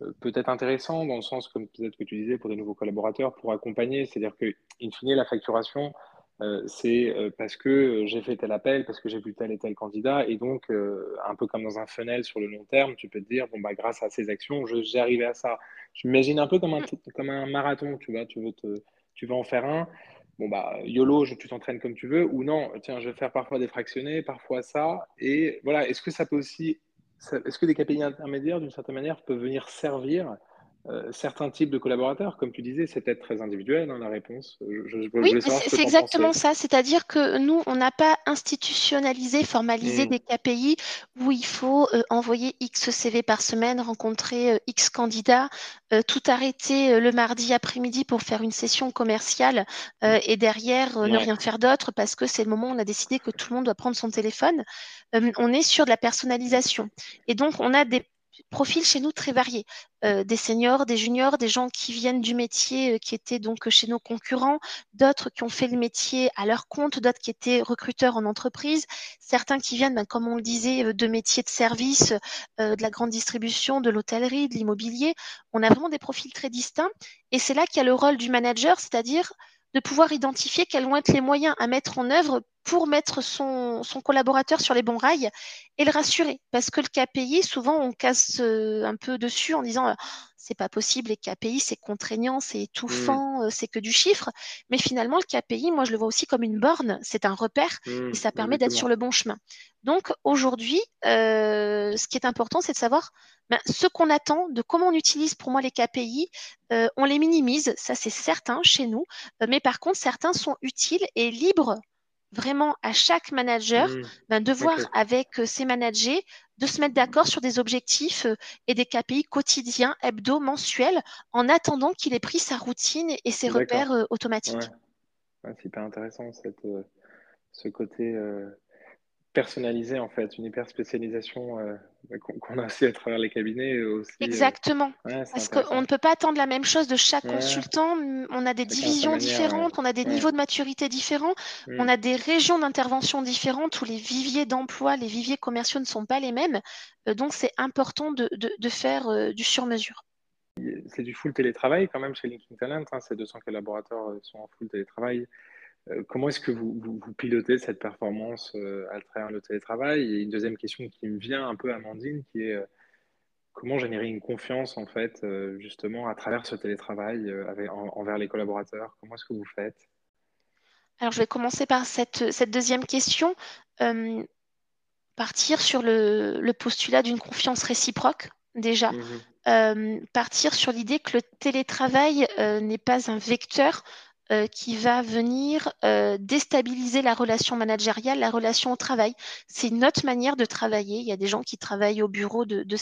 euh, peut être intéressant dans le sens, comme peut-être que tu disais, pour des nouveaux collaborateurs, pour accompagner? C'est-à-dire que, in fine, la facturation, euh, c'est euh, parce que j'ai fait tel appel, parce que j'ai vu tel et tel candidat, et donc, un peu comme dans un funnel sur le long terme, tu peux te dire, bon, bah, grâce à ces actions, j'ai arrivé à ça. Je m'imagine un peu comme un, comme un marathon, tu vois, tu veux, te, tu veux en faire un bon bah YOLO, tu t'entraînes comme tu veux, ou non, tiens, je vais faire parfois des fractionnés, parfois ça, et voilà, est-ce que ça peut aussi, est-ce que des KPI intermédiaires, d'une certaine manière, peuvent venir servir euh, certains types de collaborateurs, comme tu disais, c'est peut-être très individuel dans hein, la réponse. oui, c'est exactement ça. C'est-à-dire que nous, on n'a pas institutionnalisé, formalisé mmh. des KPI où il faut euh, envoyer X CV par semaine, rencontrer euh, X candidats, tout arrêter le mardi après-midi pour faire une session commerciale et derrière ne rien faire d'autre parce que c'est le moment où on a décidé que tout le monde doit prendre son téléphone. on est sur de la personnalisation. Et donc, on a des profils chez nous très variés. Euh, des seniors, des juniors, des gens qui viennent du métier, euh, qui étaient donc chez nos concurrents, d'autres qui ont fait le métier à leur compte, d'autres qui étaient recruteurs en entreprise, certains qui viennent, ben, comme on le disait, euh, de métiers de service, de la grande distribution, de l'hôtellerie, de l'immobilier. On a vraiment des profils très distincts et c'est là qu'il y a le rôle du manager, c'est-à-dire de pouvoir identifier quels vont être les moyens à mettre en œuvre pour mettre son, son, collaborateur sur les bons rails et le rassurer. Parce que le KPI, souvent, on casse euh, un peu dessus en disant c'est pas possible, les KPI, c'est contraignant, c'est étouffant, mmh. euh, c'est que du chiffre. Mais finalement, le KPI, moi, je le vois aussi comme une borne, c'est un repère mmh, et ça permet d'être sur le bon chemin. Donc, aujourd'hui, euh, ce qui est important, c'est de savoir ben, ce qu'on attend, de comment on utilise pour moi les KPI. on les minimise, ça c'est certain chez nous. mais par contre, certains sont utiles et libres vraiment à chaque manager mmh. ben, de voir avec euh, ses managers de se mettre d'accord sur des objectifs euh, et des KPI quotidiens, hebdo, mensuels, en attendant qu'il ait pris sa routine et ses repères euh, automatiques. c'est hyper intéressant ce côté personnalisé en fait, une hyper spécialisation euh, qu'on a aussi à travers les cabinets aussi. Euh, Exactement. Parce qu'on ne peut pas attendre la même chose de chaque consultant. On a des divisions différentes, on a des niveaux de maturité différents, mm. on a des régions d'intervention différentes où les viviers d'emploi, les viviers commerciaux ne sont pas les mêmes. Euh, donc c'est important de, de, faire du sur-mesure. C'est du full télétravail quand même chez LinkedIn Talent. Hein. Ces 200 collaborateurs sont en full télétravail. Euh, comment est-ce que vous, vous, pilotez cette performance euh, à travers le télétravail? Et une deuxième question qui me vient un peu, Amandine, qui est euh, comment générer une confiance, en fait, justement, à travers ce télétravail envers les collaborateurs? Comment est-ce que vous faites? Alors, je vais commencer par cette, deuxième question. partir sur le, postulat d'une confiance réciproque, déjà. Mmh partir sur l'idée que le télétravail n'est pas un vecteur euh, qui va venir euh, déstabiliser la relation managériale, la relation au travail. C'est une autre manière de travailler. Il y a des gens qui travaillent au bureau de, de,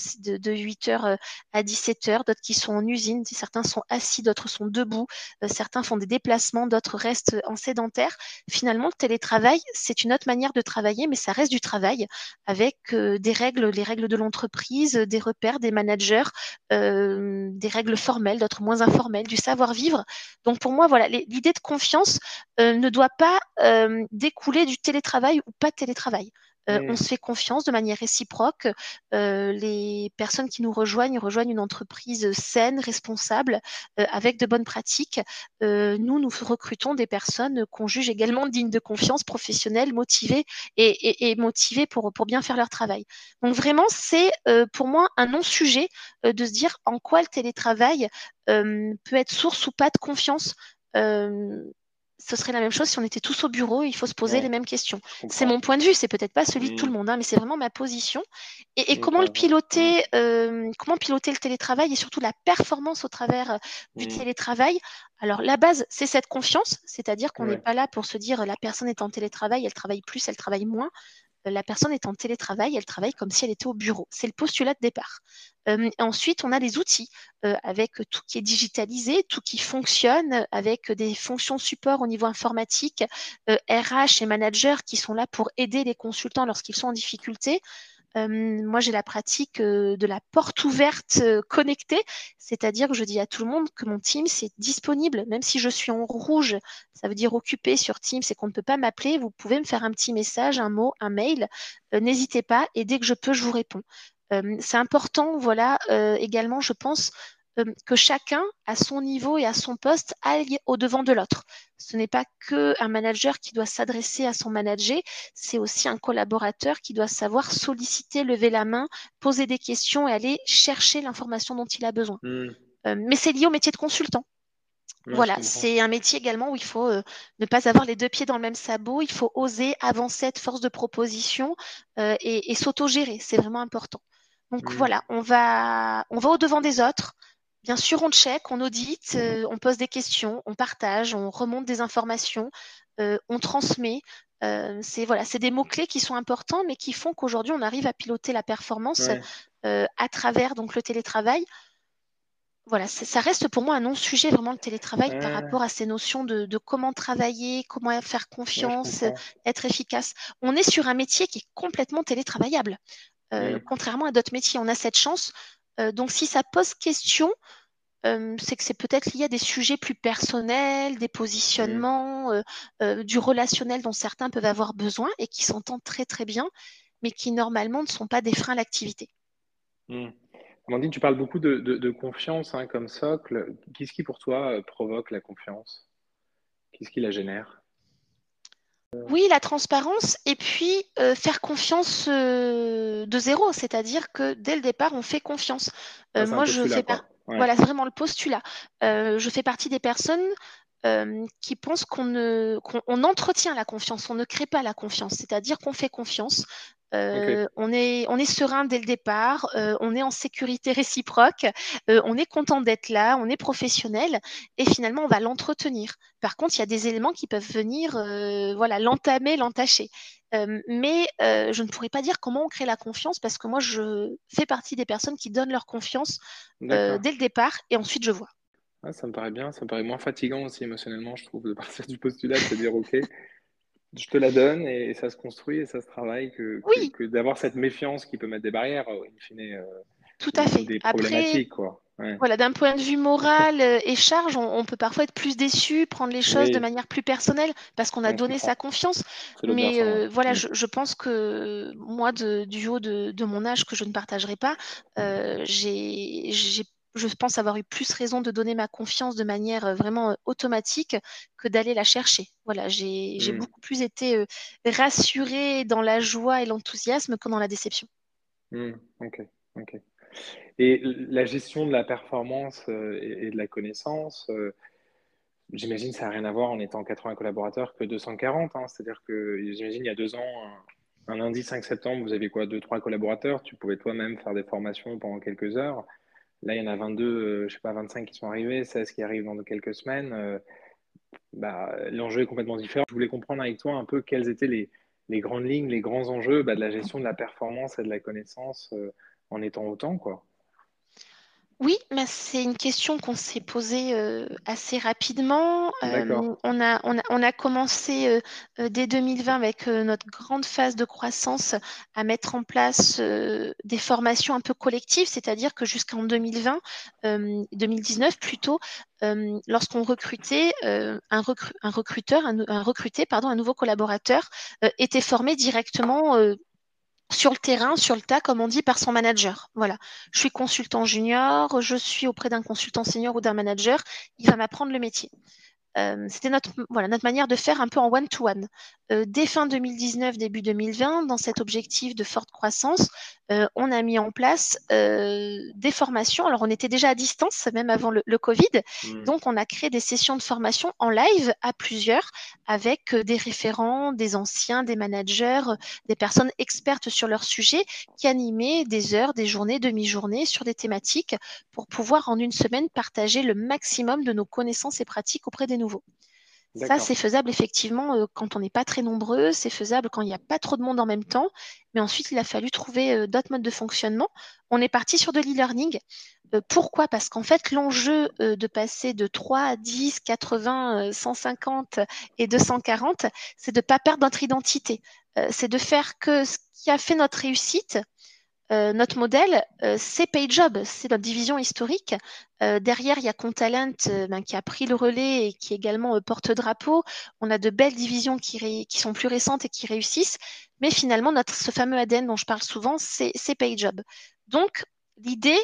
8h euh, à 17h, d'autres qui sont en usine, certains sont assis, d'autres sont debout, certains font des déplacements, d'autres restent en sédentaire. Finalement, le télétravail, c'est une autre manière de travailler, mais ça reste du travail avec des règles, les règles de l'entreprise, des repères, des managers, des règles formelles, d'autres moins informelles, du savoir-vivre. Donc pour moi, voilà, l'idée de confiance euh, ne doit pas euh, découler du télétravail ou pas de télétravail. Euh, on se fait confiance de manière réciproque. les personnes qui nous rejoignent rejoignent une entreprise saine, responsable, avec de bonnes pratiques. nous, nous recrutons des personnes qu'on juge également (laughs) dignes de confiance, professionnelles, motivées et, motivées pour, pour bien faire leur travail. Donc vraiment, c'est pour moi un non-sujet de se dire en quoi le télétravail peut être source ou pas de confiance ce serait la même chose si on était tous au bureau, il faut se poser les mêmes questions. C'est mon point de vue, c'est peut-être pas celui de tout le mmh. monde, hein, mais c'est vraiment ma position. Et, comment le piloter, euh, comment piloter le télétravail et surtout la performance au travers euh, du mmh. télétravail? Alors la base, c'est cette confiance, c'est-à-dire qu'on n'est pas là pour se dire la personne est en télétravail, elle travaille plus, elle travaille moins la personne est en télétravail, elle travaille comme si elle était au bureau. C'est le postulat de départ. Euh, ensuite, on a les outils euh, avec tout qui est digitalisé, tout qui fonctionne, avec des fonctions support au niveau informatique, RH euh, et manager qui sont là pour aider les consultants lorsqu'ils sont en difficulté. Moi, j'ai la pratique euh, de la porte ouverte euh, connectée, c'est-à-dire que je dis à tout le monde que mon Teams est disponible, même si je suis en rouge, ça veut dire occupé sur Teams et qu'on ne peut pas m'appeler, vous pouvez me faire un petit message, un mot, un mail, n'hésitez pas et dès que je peux, je vous réponds. c'est important, voilà, également, je pense, que chacun, à son niveau et à son poste, aille au-devant de l'autre. Ce n'est pas que un manager qui doit s'adresser à son manager, c'est aussi un collaborateur qui doit savoir solliciter, lever la main, poser des questions et aller chercher l'information dont il a besoin. Hmm. Euh, mais c'est lié au métier de consultant. voilà, c'est un métier également où il faut euh, ne pas avoir les deux pieds dans le même sabot, il faut oser avancer, être force de proposition et, et s'autogérer, c'est vraiment important. Donc hmm. voilà, on va, on va au devant des autres, Bien sûr, on check, on audite, euh, on pose des questions, on partage, on remonte des informations, euh, on transmet. Euh, c'est voilà, c'est des mots clés qui sont importants, mais qui font qu'aujourd'hui on arrive à piloter la performance à travers donc le télétravail. Voilà, ça reste pour moi un non-sujet vraiment le télétravail par rapport à ces notions de, comment travailler, comment faire confiance, être efficace. On est sur un métier qui est complètement télétravaillable. Contrairement à d'autres métiers, on a cette chance euh, donc si ça pose question, euh, c'est que c'est peut-être lié à des sujets plus personnels, des positionnements, euh, du relationnel dont certains peuvent avoir besoin et qui s'entendent très très bien, mais qui normalement ne sont pas des freins à l'activité. Mmh. Amandine, tu parles beaucoup de, confiance hein, comme socle. Qu'est-ce qui pour toi provoque la confiance? Qu'est-ce qui la génère? Oui, la transparence et puis euh, faire confiance euh, de zéro, c'est-à-dire que dès le départ, on fait confiance. Euh, moi, je fais pas. Voilà, c'est vraiment le postulat. je fais partie des personnes qui pensent qu'on qu'on entretient la confiance, on ne crée pas la confiance, c'est-à-dire qu'on fait confiance euh, on, est, on est serein dès le départ, euh, on est en sécurité réciproque, euh, on est content d'être là, on est professionnel et finalement on va l'entretenir. Par contre, il y a des éléments qui peuvent venir voilà, l'entamer, l'entacher. mais je ne pourrais pas dire comment on crée la confiance parce que moi je fais partie des personnes qui donnent leur confiance dès le départ et ensuite je vois. Ah, ça me paraît bien, ça me paraît moins fatigant aussi émotionnellement, je trouve, de (laughs) partir du postulat, de se dire ok, je te la donne et, ça se construit et ça se travaille que, que, d'avoir cette méfiance qui peut mettre des barrières, euh, in fine, euh, Tout à fait. des problématiques. quoi. Voilà, d'un point de vue moral euh, et charge, on, peut parfois être plus déçu, prendre les choses de manière plus personnelle parce qu'on a donné sa confiance. Mais voilà, mm. je, pense que moi, de, du haut de, de, mon âge que je ne partagerai pas, j'ai je pense avoir eu plus raison de donner ma confiance de manière euh, vraiment euh, automatique que d'aller la chercher. Voilà, j'ai mmh. beaucoup plus été euh, rassurée dans la joie et l'enthousiasme que dans la déception. Mmh. ok, ok. Et la gestion de la performance et, de la connaissance, j'imagine ça n'a rien à voir en étant 80 collaborateurs que 240. Hein. C'est-à-dire que j'imagine il y a deux ans, un, un lundi 5 septembre, vous avez quoi, deux, trois collaborateurs, tu pouvais toi-même faire des formations pendant quelques heures. Là, il y en a 22, je euh, je sais pas, 25 qui sont arrivés, 16 qui arrivent dans quelques semaines. Euh, bah, l'enjeu est complètement différent. Je voulais comprendre avec toi un peu quelles étaient les, les grandes lignes, les grands enjeux bah, de la gestion de la performance et de la connaissance euh, en étant autant, quoi. Oui, mais c'est une question qu'on s'est posée euh, assez rapidement. Euh, on a, on a, on a commencé dès 2020 avec notre grande phase de croissance à mettre en place des formations un peu collectives, c'est-à-dire que jusqu'en 2020, 2019 plutôt, lorsqu'on recrutait un, un, recruteur, un, un, recruté, pardon, un nouveau collaborateur était formé directement sur le terrain, sur le tas, comme on dit, par son manager. Voilà. Je suis consultant junior, je suis auprès d'un consultant senior ou d'un manager, il va m'apprendre le métier. Euh, c'était notre, voilà, notre manière de faire un peu en one-to-one. Euh, dès fin 2019, début 2020, dans cet objectif de forte croissance, euh, on a mis en place des formations. Alors, on était déjà à distance, même avant le, Covid. Mmh. Donc, on a créé des sessions de formation en live à plusieurs, avec des référents, des anciens, des managers, des personnes expertes sur leur sujet, qui animaient des heures, des journées, demi-journées sur des thématiques pour pouvoir en une semaine partager le maximum de nos connaissances et pratiques auprès des nouveau. Ça, c'est faisable effectivement euh, quand on n'est pas très nombreux, c'est faisable quand il n'y a pas trop de monde en même temps, mais ensuite il a fallu trouver euh, d'autres modes de fonctionnement. On est parti sur de l'e-learning. Euh, pourquoi? Parce qu'en fait, l'enjeu de passer de 3 à 10, 80, 150 et 240, c'est de ne pas perdre notre identité. c'est de faire que ce qui a fait notre réussite, euh, notre modèle, euh, c'est PayJob, c'est notre division historique. Euh, derrière, il y a Contalent ben, qui a pris le relais et qui est également porte-drapeau. On a de belles divisions qui, sont plus récentes et qui réussissent. Mais finalement, ce fameux ADN dont je parle souvent, c'est PayJob. Donc, l'idée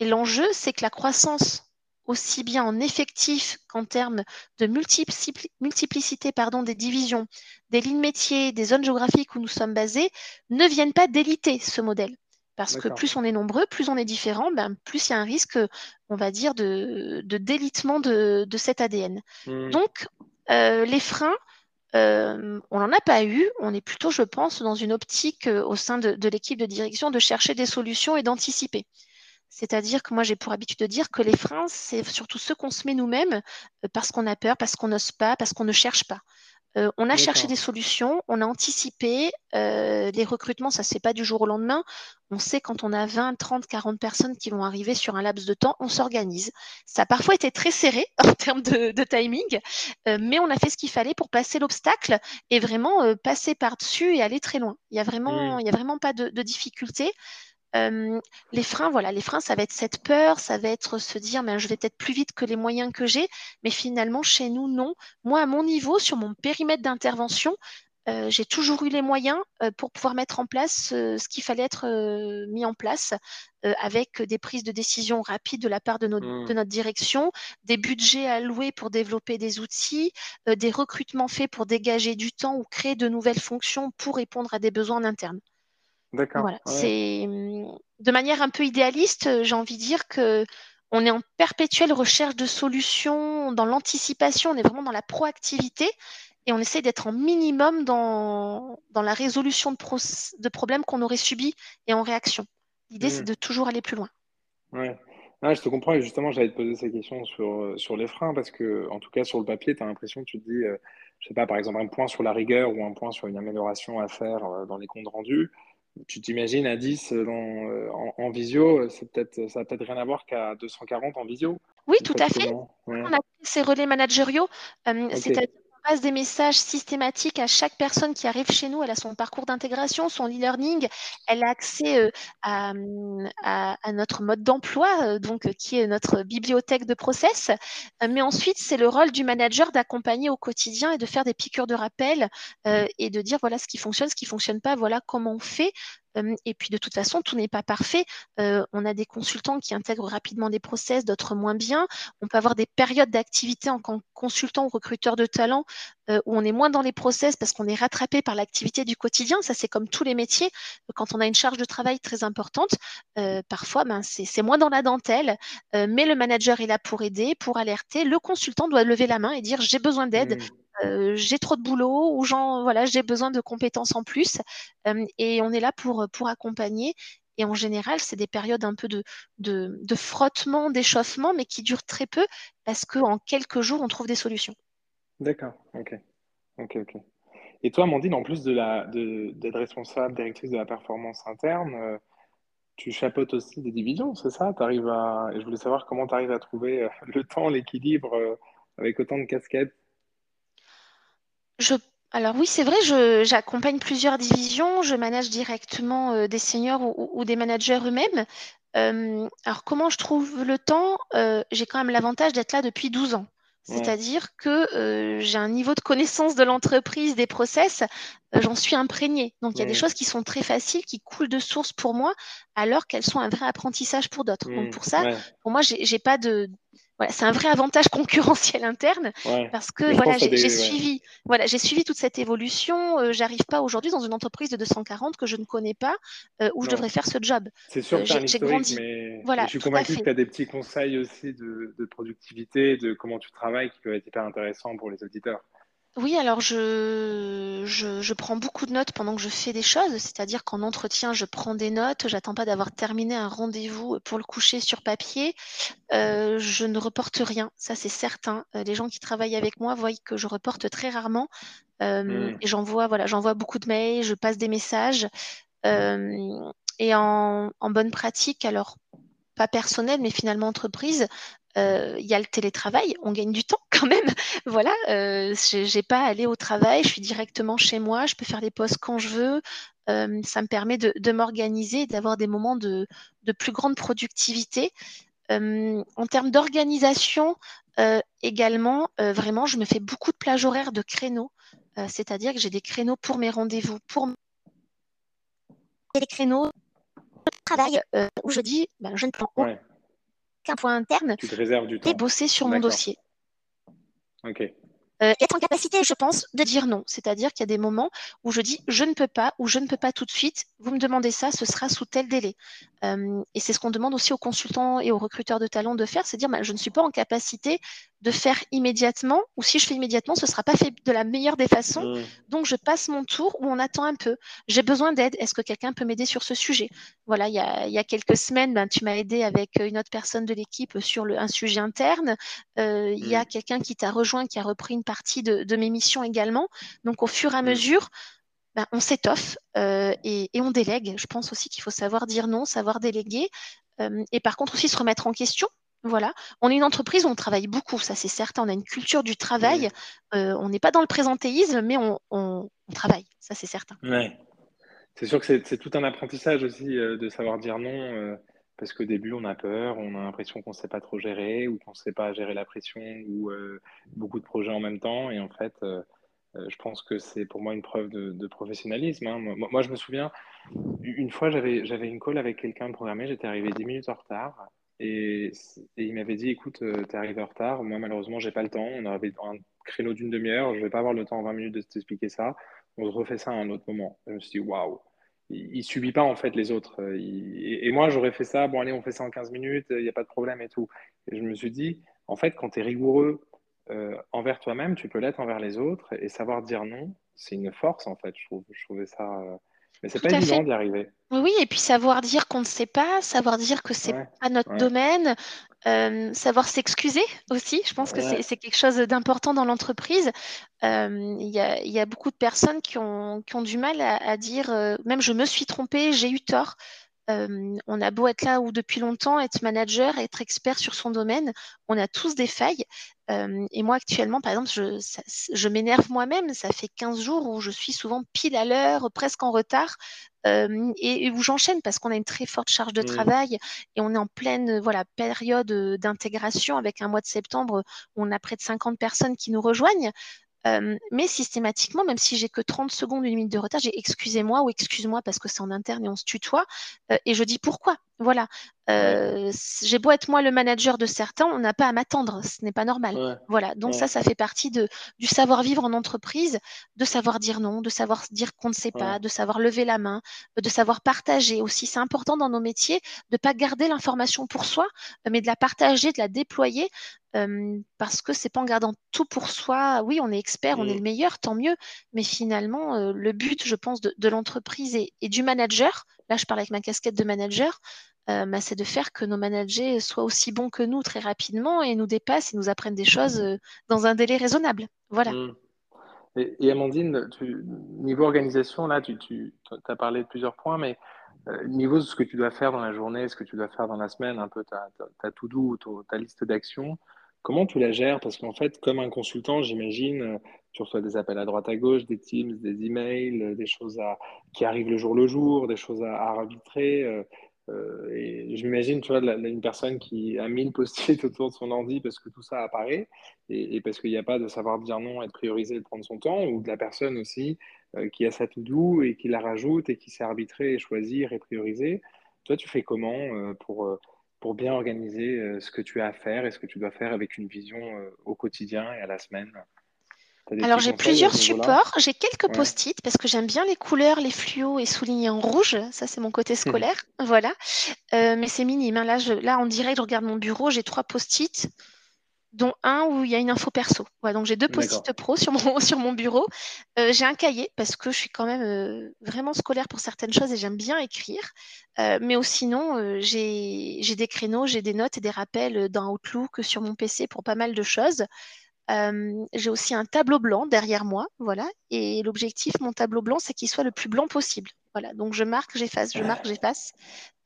et l'enjeu, c'est que la croissance aussi bien en effectif qu'en termes de multiplicité pardon, des divisions, des lignes métiers, des zones géographiques où nous sommes basés, ne viennent pas déliter ce modèle. Parce que plus on est nombreux, plus on est différent, ben, plus il y a un risque, on va dire, de, délitement de, cet ADN. Hmm. Donc, euh, les freins, euh, on n'en a pas eu. On est plutôt, je pense, dans une optique euh, au sein de l'équipe de direction de chercher des solutions et d'anticiper. C'est-à-dire que moi, j'ai pour habitude de dire que les freins, c'est surtout ceux qu'on se met nous-mêmes euh, parce qu'on a peur, parce qu'on n'ose pas, parce qu'on ne cherche pas. Euh, on a cherché des solutions, on a anticipé. Euh, les recrutements, ça ne se fait pas du jour au lendemain. On sait quand on a 20, 30, 40 personnes qui vont arriver sur un laps de temps, on s'organise. Ça a parfois été très serré (laughs) en termes de, timing, mais on a fait ce qu'il fallait pour passer l'obstacle et vraiment passer par-dessus et aller très loin. Il n'y a, vraiment, mmh. a vraiment pas de, de difficulté. Euh, les freins, voilà, les freins, ça va être cette peur, ça va être se dire, mais je vais peut-être plus vite que les moyens que j'ai, mais finalement, chez nous, non. Moi, à mon niveau, sur mon périmètre d'intervention, euh, j'ai toujours eu les moyens euh, pour pouvoir mettre en place ce qu'il fallait être mis en place avec des prises de décision rapides de la part de, mmh. de, notre direction, des budgets alloués pour développer des outils, des recrutements faits pour dégager du temps ou créer de nouvelles fonctions pour répondre à des besoins internes. D'accord. C'est mmh, de manière un peu idéaliste, j'ai envie de dire que on est en perpétuelle recherche de solutions, dans l'anticipation, on est vraiment dans la proactivité et on essaie d'être en minimum dans, dans la résolution de, de problèmes qu'on aurait subis et en réaction. L'idée, c'est mmh. de toujours aller plus loin. Ouais. Ah, je te comprends et justement, j'allais te poser ces questions sur, euh, sur les freins parce que, en tout cas, sur le papier, tu as l'impression que tu te dis, je euh, je sais pas, par exemple, un point sur la rigueur ou un point sur une amélioration à faire euh, dans les comptes rendus tu t'imagines à 10 euh, en, visio, peut-être, ça n'a peut-être rien à voir qu'à 240 en visio. Oui, tout à fait. On a ces relais managériaux, euh, c'est-à-dire passe des messages systématiques à chaque personne qui arrive chez nous. Elle a son parcours d'intégration, son e-learning, elle a accès euh, à, notre mode d'emploi, euh, donc qui est notre bibliothèque de process. Euh, mais ensuite, c'est le rôle du manager d'accompagner au quotidien et de faire des piqûres de rappel et de dire voilà ce qui fonctionne, ce qui fonctionne pas, voilà comment on fait et puis de toute façon, tout n'est pas parfait. on a des consultants qui intègrent rapidement des process, d'autres moins bien. On peut avoir des périodes d'activité en tant que consultant ou recruteur de talent où on est moins dans les process parce qu'on est rattrapé par l'activité du quotidien. Ça, c'est comme tous les métiers. Quand on a une charge de travail très importante, parfois, ben, c'est moins dans la dentelle, mais le manager est là pour aider, pour alerter. Le consultant doit lever la main et dire j'ai besoin d'aide. Mmh. Euh, j'ai trop de boulot ou voilà, j'ai besoin de compétences en plus. Euh, et on est là pour, pour accompagner Et en général, c'est des périodes un peu de, de, frottement, d'échauffement, mais qui durent très peu parce qu'en quelques jours, on trouve des solutions. D'accord, ok. Ok, ok. Et toi, Amandine, en plus de la, d'être responsable, directrice de la performance interne, euh, tu chapeautes aussi des divisions, c'est ça? Arrives à... Je voulais savoir comment tu arrives à trouver le temps, l'équilibre avec autant de casquettes. Je... Alors oui, c'est vrai, j'accompagne plusieurs divisions, je manage directement des seniors ou, des managers eux-mêmes. alors comment je trouve le temps J'ai quand même l'avantage d'être là depuis 12 ans. C'est-à-dire que euh, j'ai un niveau de connaissance de l'entreprise, des process, euh, j'en suis imprégnée. Donc il y a des choses qui sont très faciles, qui coulent de source pour moi, alors qu'elles sont un vrai apprentissage pour d'autres. Donc mmh, pour ça, pour moi, j'ai pas de, voilà, c'est un vrai avantage (laughs) concurrentiel interne parce que voilà, j'ai suivi, voilà, j'ai suivi toute cette évolution. Euh, J'arrive pas aujourd'hui dans une entreprise de 240 que je ne connais pas euh, où je devrais faire ce job. C'est sûr euh, que j'ai grandi. Mais voilà, je suis convaincu que tu as des petits conseils aussi de, de, productivité, de comment tu travailles qui peuvent être hyper intéressants pour les auditeurs. Oui, alors je, je, prends beaucoup de notes pendant que je fais des choses, c'est-à-dire qu'en entretien, je prends des notes, j'attends pas d'avoir terminé un rendez-vous pour le coucher sur papier. Euh, je ne reporte rien, ça c'est certain. Euh, les gens qui travaillent avec moi voient que je reporte très rarement. Euh, mmh. Et j'envoie voilà, j'envoie beaucoup de mails, je passe des messages. et en, en bonne pratique, alors pas personnel, mais finalement entreprise, il y a le télétravail, on gagne du temps (laughs) quand même. voilà, euh, j'ai pas à aller au travail, je suis directement chez moi, je peux faire des pauses quand je veux. Euh, ça me permet de, de m'organiser, d'avoir des moments de, de, plus grande productivité. Euh, en termes d'organisation, également, vraiment, je me fais beaucoup de plages horaires de créneaux, c'est-à-dire que j'ai des créneaux pour mes rendez-vous, pour des créneaux de travail où je dis, ben, je ne prends ouais qu'un point interne et bosser sur mon dossier. Ok. Euh, être en capacité, je pense, de dire non. C'est-à-dire qu'il y a des moments où je dis je ne peux pas ou je ne peux pas tout de suite. Vous me demandez ça, ce sera sous tel délai. Euh, et c'est ce qu'on demande aussi aux consultants et aux recruteurs de talents de faire, c'est dire bah, je ne suis pas en capacité de faire immédiatement, ou si je fais immédiatement, ce ne sera pas fait de la meilleure des façons. Mmh. Donc je passe mon tour ou on attend un peu. J'ai besoin d'aide. Est-ce que quelqu'un peut m'aider sur ce sujet? Voilà, il y a, quelques semaines, ben, tu m'as aidé avec une autre personne de l'équipe sur le, un sujet interne. Euh, il y a mmh. quelqu'un qui t'a rejoint, qui a repris une partie de, mes missions également. Donc au fur et à mmh. mesure, ben, on s'étoffe euh, et, on délègue. Je pense aussi qu'il faut savoir dire non, savoir déléguer. Euh, et par contre aussi se remettre en question. Voilà. On est une entreprise où on travaille beaucoup, ça c'est certain. On a une culture du travail. Euh, on n'est pas dans le présentéisme, mais on, travaille, ça c'est certain. Ouais. C'est sûr que c'est tout un apprentissage aussi de savoir dire non parce qu'au début, on a peur, on a l'impression qu'on ne sait pas trop gérer ou qu'on ne sait pas gérer la pression ou beaucoup de projets en même temps. Et en fait, euh, je pense que c'est pour moi une preuve de, professionnalisme. Hein. Moi, je me souviens, une fois, j'avais une call avec quelqu'un de programmé, j'étais arrivé 10 minutes en retard. Et, il m'avait dit, écoute, euh, tu es arrivé en retard, moi malheureusement, j'ai pas le temps, on avait un créneau d'une demi-heure, je vais pas avoir le temps en 20 minutes de t'expliquer ça, on refait ça à un autre moment. je me suis dit, waouh, il, subit pas en fait les autres. et, moi, j'aurais fait ça, bon allez, on fait ça en 15 minutes, il n'y a pas de problème et tout. Et je me suis dit, en fait, quand tu es rigoureux euh, envers toi-même, tu peux l'être envers les autres et savoir dire non, c'est une force en fait. Je, trouvais ça. Euh, mais c'est pas évident d'y arriver. Oui, et puis savoir dire qu'on ne sait pas, savoir dire que c'est n'est pas notre domaine, euh, savoir s'excuser aussi. Je pense que c'est quelque chose d'important dans l'entreprise. Il y, y, a beaucoup de personnes qui ont, qui ont du mal à, à dire, même je me suis trompée, j'ai eu tort. Euh, on a beau être là ou depuis longtemps, être manager, être expert sur son domaine, on a tous des failles. Euh, et moi, actuellement, par exemple, je, je m'énerve moi-même. Ça fait 15 jours où je suis souvent pile à l'heure, presque en retard, euh, et, où j'enchaîne parce qu'on a une très forte charge de mmh. travail et on est en pleine voilà, période d'intégration avec un mois de septembre où on a près de 50 personnes qui nous rejoignent. Euh, mais systématiquement, même si j'ai que 30 secondes, une minute de retard, j'ai excusez-moi ou excuse-moi parce que c'est en interne et on se tutoie. Euh, et je dis pourquoi. Voilà. Euh, j'ai beau être moi le manager de certains, on n'a pas à m'attendre, ce n'est pas normal. Voilà, donc ça, ça fait partie de, du savoir-vivre en entreprise, de savoir dire non, de savoir dire qu'on ne sait pas, de savoir lever la main, de savoir partager aussi. C'est important dans nos métiers de ne pas garder l'information pour soi, mais de la partager, de la déployer. Parce que c'est pas en gardant tout pour soi. Oui, on est expert, on est le mmh. meilleur, tant mieux. Mais finalement, le but, je pense, de, l'entreprise et, du manager, là, je parle avec ma casquette de manager, bah, c'est de faire que nos managers soient aussi bons que nous très rapidement et nous dépassent et nous apprennent des choses dans un délai raisonnable. Voilà. Mmh. Et, Amandine, niveau organisation, là, tu, tu as parlé de plusieurs points, mais euh, niveau de ce que tu dois faire dans la journée, ce que tu dois faire dans la semaine, un peu ta, ta, to do, ta, liste d'actions, comment tu la gères? Parce qu'en fait, comme un consultant, j'imagine, euh, tu reçois des appels à droite à gauche, des Teams, des emails, euh, des choses qui arrivent le jour le jour, des choses à, arbitrer. Euh, et j'imagine, tu vois, une personne qui a mis une post-it (laughs) autour de son ordi parce que tout ça apparaît et, parce qu'il n'y a pas de savoir dire non et de prioriser et de prendre son temps, ou de la personne aussi euh, qui a sa to-do et qui la rajoute et qui sait arbitrer et choisir et prioriser. Toi, tu fais comment euh, pour, pour bien organiser ce que tu as à faire et ce que tu dois faire avec une vision au quotidien et à la semaine alors j'ai plusieurs supports, j'ai quelques post-it parce que j'aime bien les couleurs, les fluos et soulignés en rouge. Ça c'est mon côté (laughs) scolaire, voilà. Euh, mais c'est minime. Hein. Là, je, là en direct, je regarde mon bureau, j'ai trois post-it, dont un où il y a une info perso. donc j'ai deux post-it pro sur mon, (laughs) sur mon bureau. Euh, j'ai un cahier parce que je suis quand même euh, vraiment scolaire pour certaines choses et j'aime bien écrire. mais sinon, j'ai des créneaux, j'ai des notes et des rappels dans Outlook sur mon PC pour pas mal de choses j'ai aussi un tableau blanc derrière moi, voilà. Et l'objectif, mon tableau blanc, c'est qu'il soit le plus blanc possible. Voilà. Donc je marque, j'efface, je marque, j'efface.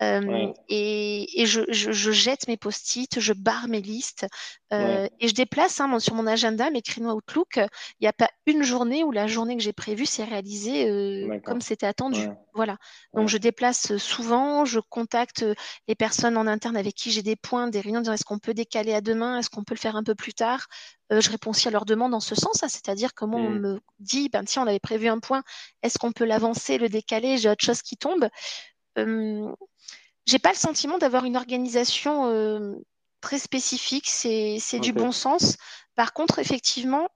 Et, je, jette mes post-it, je barre mes listes et je déplace hein, sur mon agenda mes créneaux Outlook. Il n'y a pas une journée où la journée que j'ai prévue s'est réalisée comme c'était attendu. Voilà. Donc je déplace souvent, je contacte les personnes en interne avec qui j'ai des points, des réunions, est-ce qu'on peut décaler à demain, est-ce qu'on peut le faire un peu plus tard? je réponds aussi à leurs demandes en ce sens, hein, c'est-à-dire comment on mmh. me dit, ben tiens, on avait prévu un point, est-ce qu'on peut l'avancer, le décaler, j'ai autre chose qui tombe j'ai pas le sentiment d'avoir une organisation euh, très spécifique, c'est du bon sens. Par contre, effectivement,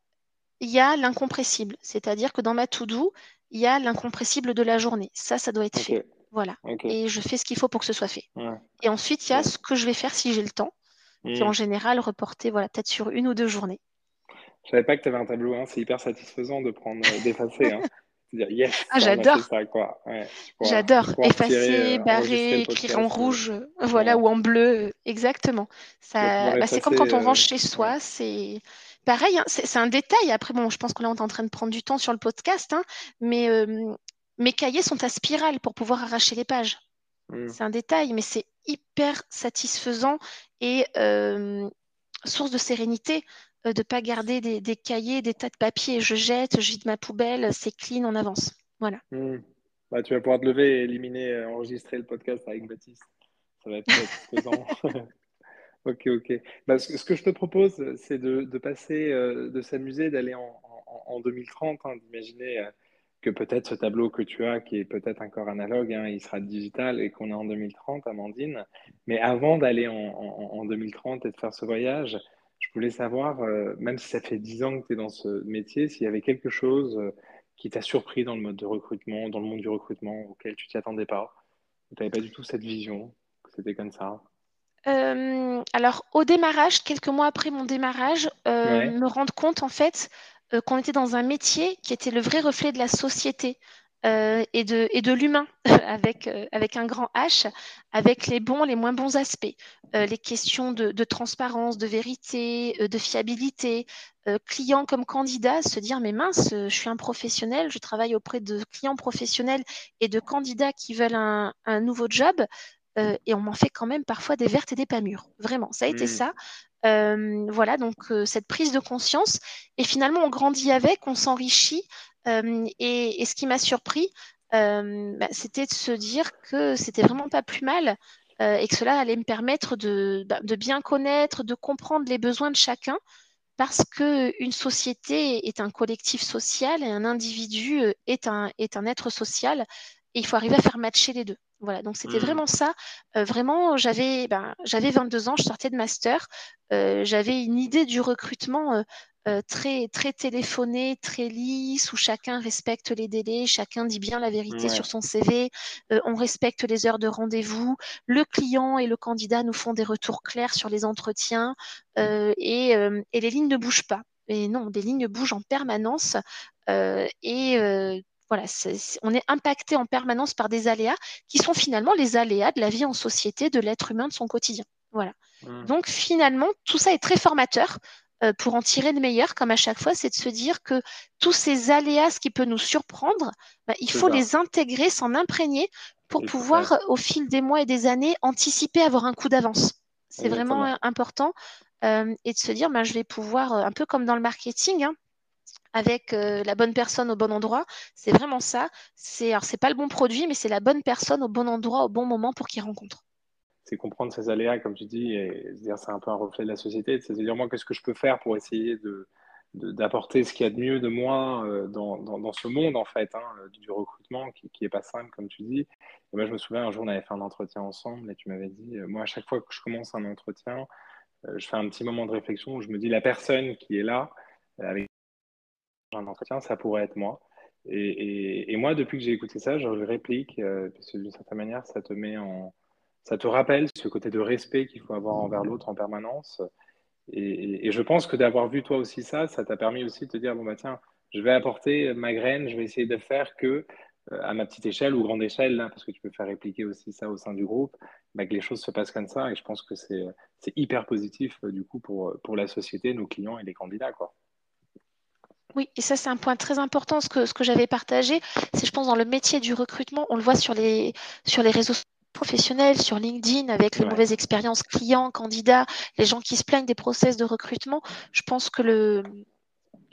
il y a l'incompressible, c'est-à-dire que dans ma to-do, il y a l'incompressible de la journée. Ça, ça doit être fait. Voilà. Et je fais ce qu'il faut pour que ce soit fait. Et ensuite, il y a ce que je vais faire si j'ai le temps, qui est en hmm. général reporté voilà, peut-être sur une ou deux journées. Je savais pas que tu avais un tableau, hein. c'est hyper satisfaisant de prendre euh, d'effacer. Hein. (laughs) ah, j'adore. j'adore. Effacer, euh, barrer, écrire en rouge, voilà, ou en bleu, exactement. Ça, bah, c'est comme quand on range euh, chez soi, c'est pareil. Hein, c'est un détail. Après, bon, je pense que là, on est en train de prendre du temps sur le podcast, hein, mais euh, mes cahiers sont à spirale pour pouvoir arracher les pages. Hmm. C'est un détail, mais c'est hyper satisfaisant et source de sérénité euh, de ne pas garder des, cahiers, des tas de papiers. Je jette, je vide ma poubelle, c'est clean, on avance. Voilà. Hmm. Bah, tu vas pouvoir te lever éliminer, euh, enregistrer le podcast avec Baptiste. Ça va être (laughs) pesant. (laughs) ok, ok. Bah, ce, que je te propose, c'est de, passer, euh, de s'amuser, d'aller en, 2030, hein, d'imaginer que peut-être ce tableau que tu as, qui est peut-être encore analogue, hein, il sera digital et qu'on est en 2030, Amandine. Mais avant d'aller en, en, 2030 et de faire ce voyage, je voulais savoir, euh, même si ça fait 10 ans que tu es dans ce métier, s'il y avait quelque chose euh, qui t'a surpris dans le mode de recrutement, dans le monde du recrutement, auquel tu t'y attendais pas, tu n'avais pas du tout cette vision, que c'était comme ça? Euh, alors, au démarrage, quelques mois après mon démarrage, me rendre compte en fait qu'on était dans un métier qui était le vrai reflet de la société. Euh, et de, et de l'humain (laughs) avec, euh, avec un grand H, avec les bons, les moins bons aspects, euh, les questions de, de, transparence, de vérité, de fiabilité, client comme candidat, se dire mais mince, je suis un professionnel, je travaille auprès de clients professionnels et de candidats qui veulent un, un nouveau job. et on m'en fait quand même parfois des vertes et des pas mûres. Vraiment, ça a été mmh. ça. voilà, donc cette prise de conscience. Et finalement, on grandit avec, on s'enrichit. Et, ce qui m'a surpris, bah, c'était de se dire que c'était vraiment pas plus mal et que cela allait me permettre bah, de, bien connaître, de comprendre les besoins de chacun, parce qu'une société est un collectif social et un individu est un, est un être social, et il faut arriver à faire matcher les deux. Voilà, donc c'était mmh. vraiment ça. vraiment, j'avais ben, j'avais 22 ans, je sortais de master, j'avais une idée du recrutement euh, très, très téléphoné, très lisse, où chacun respecte les délais, chacun dit bien la vérité sur son CV, euh, on respecte les heures de rendez-vous, le client et le candidat nous font des retours clairs sur les entretiens euh, et, et, les lignes ne bougent pas. Et non, des lignes bougent en permanence et voilà, on est impacté en permanence par des aléas qui sont finalement les aléas de la vie en société, de l'être humain, de son quotidien. Voilà. Mmh. Donc finalement, tout ça est très formateur. Euh, pour en tirer le meilleur, comme à chaque fois, c'est de se dire que tous ces aléas, ce qui peut nous surprendre, bah, il faut les intégrer, s'en imprégner pour pouvoir, au fil des mois et des années, anticiper, avoir un coup d'avance. C'est vraiment euh, important. Euh, et de se dire, bah, je vais pouvoir, un peu comme dans le marketing, hein, avec la bonne personne au bon endroit. C'est vraiment ça. C'est alors c'est pas le bon produit, mais c'est la bonne personne au bon endroit au bon moment pour qu'il rencontre c'est comprendre ces aléas, comme tu dis, et se dire c'est un peu un reflet de la société, c'est se dire moi qu'est-ce que je peux faire pour essayer de, d'apporter ce qu'il y a de mieux de moi euh, dans, dans, ce monde en fait hein, du recrutement qui, qui est pas simple comme tu dis. Et moi je me souviens un jour on avait fait un entretien ensemble et tu m'avais dit euh, moi à chaque fois que je commence un entretien, euh, je fais un petit moment de réflexion où je me dis la personne qui est là avec un entretien ça pourrait être moi. Et, et, moi depuis que j'ai écouté ça je réplique parce que d'une certaine manière ça te met en ça te rappelle ce côté de respect qu'il faut avoir envers l'autre en permanence. Et, je pense que d'avoir vu toi aussi ça, ça t'a permis aussi de te dire, bon, bah tiens, je vais apporter ma graine, je vais essayer de faire que, euh, à ma petite échelle ou grande échelle, là, parce que tu peux faire répliquer aussi ça au sein du groupe, bah, que les choses se passent comme ça. Et je pense que c'est hyper positif, euh, du coup, pour, la société, nos clients et les candidats, quoi. Oui, et ça c'est un point très important. Ce que, ce que j'avais partagé, c'est je pense dans le métier du recrutement, on le voit sur les, sur les réseaux sociaux professionnels sur LinkedIn avec les mauvaises expériences clients, candidats, les gens qui se plaignent des process de recrutement. Je pense que le,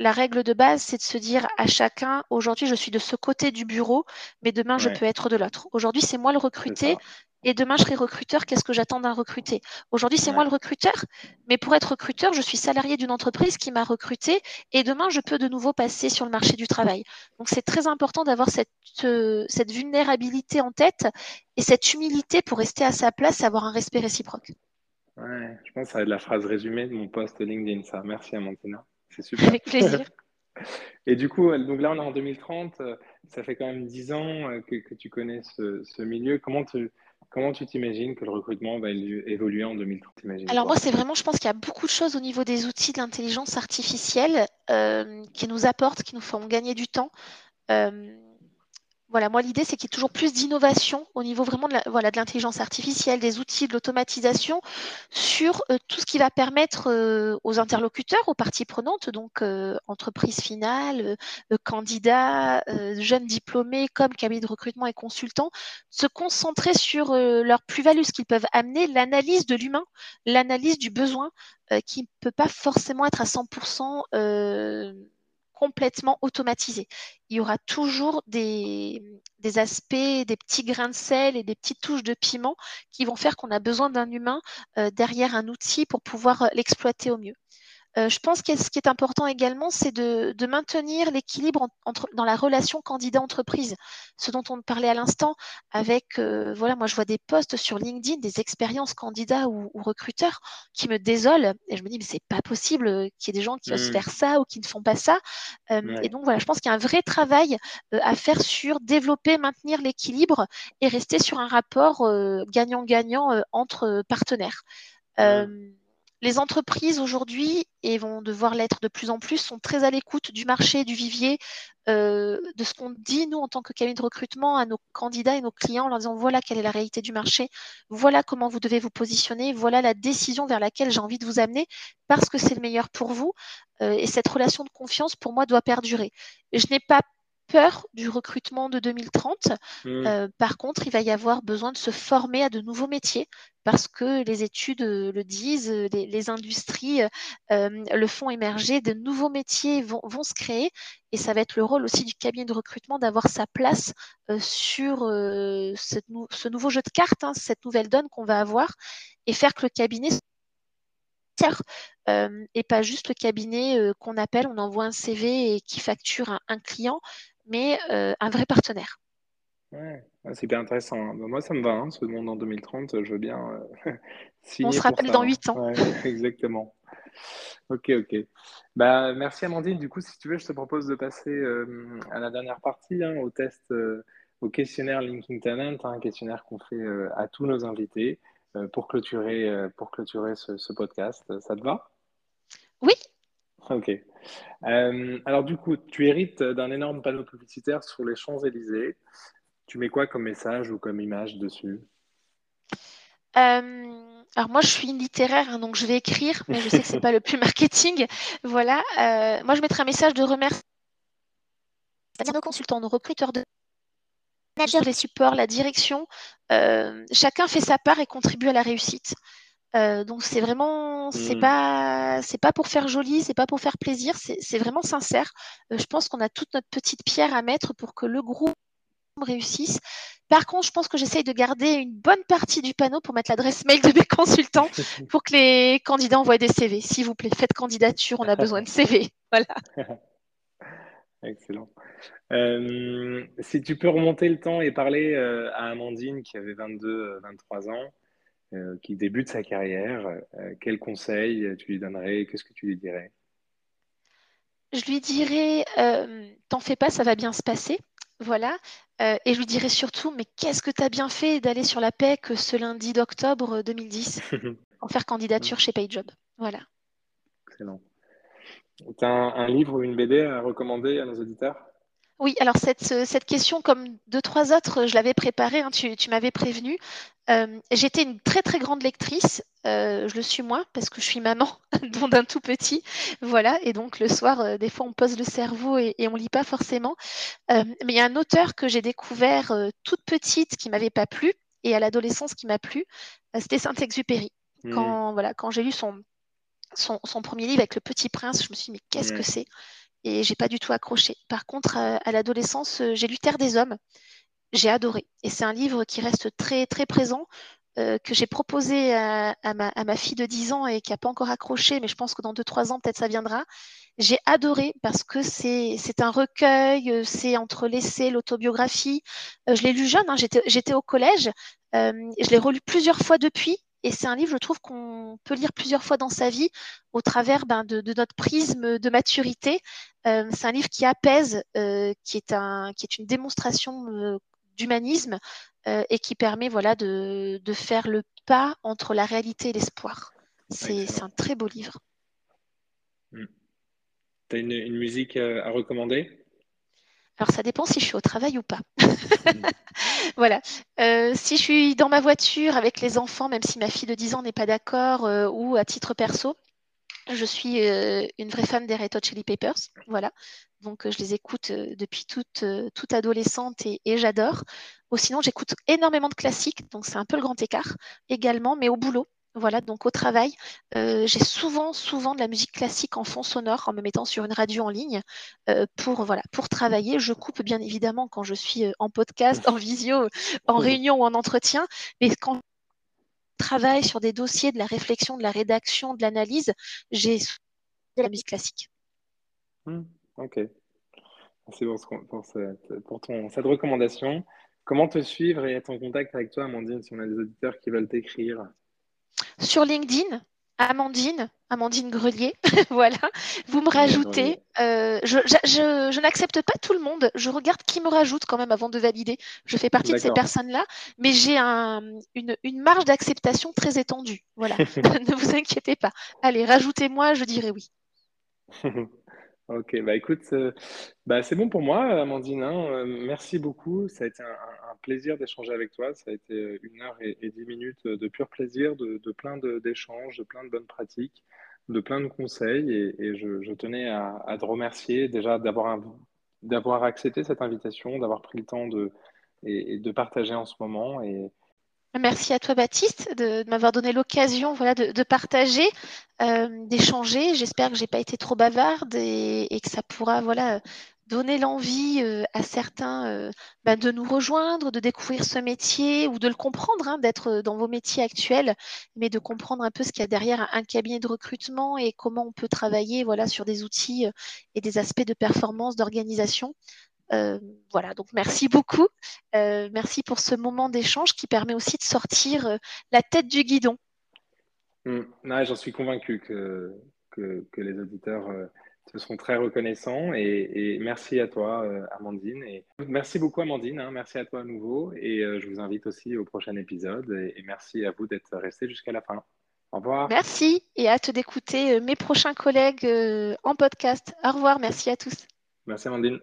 la règle de base, c'est de se dire à chacun, aujourd'hui, je suis de ce côté du bureau, mais demain, je peux être de l'autre. Aujourd'hui, c'est moi le recruté, et demain, je serai recruteur. Qu'est-ce que j'attends d'un recruté? Aujourd'hui, c'est moi le recruteur, mais pour être recruteur, je suis salarié d'une entreprise qui m'a recruté et demain, je peux de nouveau passer sur le marché du travail. Donc, c'est très important d'avoir cette, euh, cette vulnérabilité en tête et cette humilité pour rester à sa place avoir un respect réciproque. Ouais, je pense que ça va être la phrase résumée de mon post LinkedIn, ça. Merci, Amantina. C'est super. Avec plaisir. (laughs) Et du coup, donc là, on est en 2030. Euh, ça fait quand même 10 ans euh, que, que tu connais ce, ce milieu. Comment tu, Comment tu t'imagines que le recrutement va évoluer en 2030 Alors moi, c'est vraiment, je pense qu'il y a beaucoup de choses au niveau des outils de l'intelligence artificielle euh, qui nous apportent, qui nous font gagner du temps. Euh, voilà, moi l'idée c'est qu'il y ait toujours plus d'innovation au niveau vraiment de voilà, de l'intelligence artificielle, des outils, de l'automatisation sur euh, tout ce qui va permettre euh, aux interlocuteurs, aux parties prenantes, donc euh, entreprises finales, candidats, jeunes diplômés comme cabinet de recrutement et consultants, se concentrer sur leur plus-value, ce qu'ils peuvent amener, l'analyse de l'humain, l'analyse du besoin qui ne peut pas forcément être à 100% complètement automatisé. Il y aura toujours des, aspects, des petits grains de sel et des petites touches de piment qui vont faire qu'on a besoin d'un humain euh, derrière un outil pour pouvoir euh, l'exploiter au mieux. Euh, je pense que ce qui est important également, c'est de, maintenir l'équilibre entre, dans la relation candidat-entreprise. Ce dont on parlait à l'instant, avec, euh, voilà, moi je vois des posts sur LinkedIn, des expériences candidats ou, recruteurs qui me désolent. Et je me dis, mais c'est pas possible euh, qu'il y ait des gens qui osent mmh. faire ça ou qui ne font pas ça. Et donc voilà, je pense qu'il y a un vrai travail à faire sur développer, maintenir l'équilibre et rester sur un rapport gagnant-gagnant entre partenaires. Mmh les entreprises aujourd'hui, et vont devoir l'être de plus en plus, sont très à l'écoute du marché, du vivier, euh, de ce qu'on dit, nous, en tant que cabinet de recrutement, à nos candidats et nos clients, en leur disant voilà quelle est la réalité du marché, voilà comment vous devez vous positionner, voilà la décision vers laquelle j'ai envie de vous amener, parce que c'est le meilleur pour vous. Euh, et cette relation de confiance, pour moi, doit perdurer. je n'ai pas peur du recrutement de 2030. Mmh. Euh, par contre, il va y avoir besoin de se former à de nouveaux métiers parce que les études euh, le disent, les, industries euh, le font émerger, de nouveaux métiers vont, se créer et ça va être le rôle aussi du cabinet de recrutement d'avoir sa place sur ce, nouveau jeu de cartes, hein, cette nouvelle donne qu'on va avoir et faire que le cabinet et pas juste le cabinet qu'on appelle, on envoie un CV et qui facture un client, mais euh, un vrai partenaire. Ouais, c'est hyper intéressant. Hein. Bah, moi, ça me va, hein, ce monde en 2030, je veux bien euh, (laughs) On se pour rappelle ça. dans hein. 8 ans. Ouais, (laughs) exactement. Ok, ok. Bah, merci Amandine. Du coup, si tu veux, je te propose de passer euh, à la dernière partie, hein, au test, euh, au questionnaire Linking Talent, hein, un questionnaire qu'on fait à tous nos invités pour clôturer, pour clôturer ce, ce podcast. Ça te va? Ok. Euh, alors du coup, tu hérites d'un énorme panneau publicitaire sur les Champs-Élysées. Tu mets quoi comme message ou comme image dessus? Euh, alors moi, je suis littéraire, hein, donc je vais écrire, mais je sais que c'est pas le plus (laughs) marketing. Voilà. Euh, moi, je mettrai un message de remerciement à nos consultants, nos recruteurs de les supports, la direction. Chacun fait sa part et contribue à la réussite. Euh, donc c'est vraiment, c'est Hmm, pas, c'est pas pour faire joli, c'est pas pour faire plaisir, c'est c'est vraiment sincère. Euh, je pense qu'on a toute notre petite pierre à mettre pour que le groupe réussisse. Par contre, je pense que j'essaye de garder une bonne partie du panneau pour mettre l'adresse mail de mes consultants (laughs) pour que les candidats envoient des CV. S'il vous plaît, faites candidature, on a besoin de CV. (laughs) Voilà. (laughs) Excellent. Euh, si tu peux remonter le temps et parler à Amandine qui avait 22, euh, 23 ans, euh, qui débute sa carrière, euh, quel conseil tu lui donnerais? Qu'est-ce que tu lui dirais? Je lui dirais, euh, t'en fais pas, ça va bien se passer. Voilà. Euh, et je lui dirais surtout, mais qu'est-ce que tu as bien fait d'aller sur la PEC ce lundi d'octobre 2010 en (laughs) faire candidature chez PayJob. Voilà. Excellent. Tu as un, un livre ou une BD à recommander à nos auditeurs? Oui, alors cette, cette question, comme deux, trois autres, je l'avais préparée, hein, tu, tu m'avais prévenu. Euh, J'étais une très, très grande lectrice. Euh, je le suis moins parce que je suis maman (laughs) d'un tout petit. Voilà. Et donc, le soir, euh, des fois, on pose le cerveau et, et on lit pas forcément. Mais il y a un auteur que j'ai découvert toute petite qui m'avait pas plu et à l'adolescence qui m'a plu. C'était Saint-Exupéry. Hmm, Quand, voilà, quand j'ai lu son, son, son premier livre avec Le Petit Prince, je me suis dit, mais qu'est-ce que ouais, c'est? et j'ai pas du tout accroché. Par contre, à, l'adolescence, j'ai lu Terre des Hommes, j'ai adoré. Et c'est un livre qui reste très très présent, euh, que j'ai proposé à, à, ma, à, ma, fille de 10 ans et qui n'a pas encore accroché, mais je pense que dans 2-3 ans, peut-être ça viendra. J'ai adoré parce que c'est un recueil, euh, c'est entre l'essai, l'autobiographie. Euh, je l'ai lu jeune, hein, j'étais au collège, euh, je l'ai relu plusieurs fois depuis. Et c'est un livre, je trouve, qu'on peut lire plusieurs fois dans sa vie au travers ben, de, de, notre prisme de maturité. Euh, c'est un livre qui apaise, euh, qui, est un, qui est une démonstration euh, d'humanisme euh, et qui permet voilà, de, de, faire le pas entre la réalité et l'espoir. C'est un très beau livre. Hmm. Tu as une, une, musique à recommander? Alors ça dépend si je suis au travail ou pas. Hmm. (laughs) voilà. Euh, si je suis dans ma voiture avec les enfants, même si ma fille de 10 ans n'est pas d'accord, euh, ou à titre perso, je suis euh, une vraie fan des Red Hot Chili Peppers. Voilà. Donc je les écoute depuis toute, toute adolescente et, et j'adore. Ou sinon, j'écoute énormément de classiques, donc c'est un peu le grand écart également, mais au boulot. Voilà, donc au travail, euh, j'ai souvent, souvent de la musique classique en fond sonore en me mettant sur une radio en ligne euh, pour, voilà, pour travailler. Je coupe bien évidemment quand je suis en podcast, en visio, en réunion ou en entretien, mais quand je travaille sur des dossiers, de la réflexion, de la rédaction, de l'analyse, j'ai de la musique classique. Mmh, ok. Merci pour, pour, cette, pour ton, cette recommandation. Comment te suivre et être en contact avec toi, Amandine, si on a des auditeurs qui veulent t'écrire? Sur LinkedIn, Amandine, Amandine Grelier, (laughs) voilà, vous me rajoutez. Euh, je, je, je, je n'accepte pas tout le monde, je regarde qui me rajoute quand même avant de valider. Je fais partie de ces personnes-là, mais j'ai un, une, une, marge d'acceptation très étendue. Voilà, (laughs) (laughs) ne vous inquiétez pas. Allez, rajoutez-moi, je dirai oui. Ok, bah écoute, euh, bah c'est bon pour moi, Amandine. Hein. Euh, merci beaucoup. Ça a été un, plaisir d'échanger avec toi. Ça a été une heure et, dix minutes de pur plaisir, de, plein d'échanges, de, plein de bonnes pratiques, de plein de conseils. Et, je, tenais à, te remercier déjà d'avoir d'avoir accepté cette invitation, d'avoir pris le temps de, et, de partager en ce moment. Merci à toi, Baptiste, de, m'avoir donné l'occasion voilà, de, partager, euh, d'échanger. J'espère que j'ai pas été trop bavarde et, que ça pourra voilà, donner l'envie euh, à certains euh, ben, de nous rejoindre, de découvrir ce métier ou de le comprendre, hein, d'être dans vos métiers actuels, mais de comprendre un peu ce qu'il y a derrière un cabinet de recrutement et comment on peut travailler voilà, sur des outils et des aspects de performance, d'organisation. Voilà, donc merci beaucoup. merci pour ce moment d'échange qui permet aussi de sortir la tête du guidon. Mmh. J'en suis convaincu que, que, les auditeurs se seront très reconnaissants. Et, merci à toi, Amandine. Et merci beaucoup, Amandine. Hein. merci à toi à nouveau. Et je vous invite aussi au prochain épisode. Et, merci à vous d'être restés jusqu'à la fin. Au revoir. Merci et hâte d'écouter mes prochains collègues en podcast. Au revoir. Merci à tous. Merci, Amandine.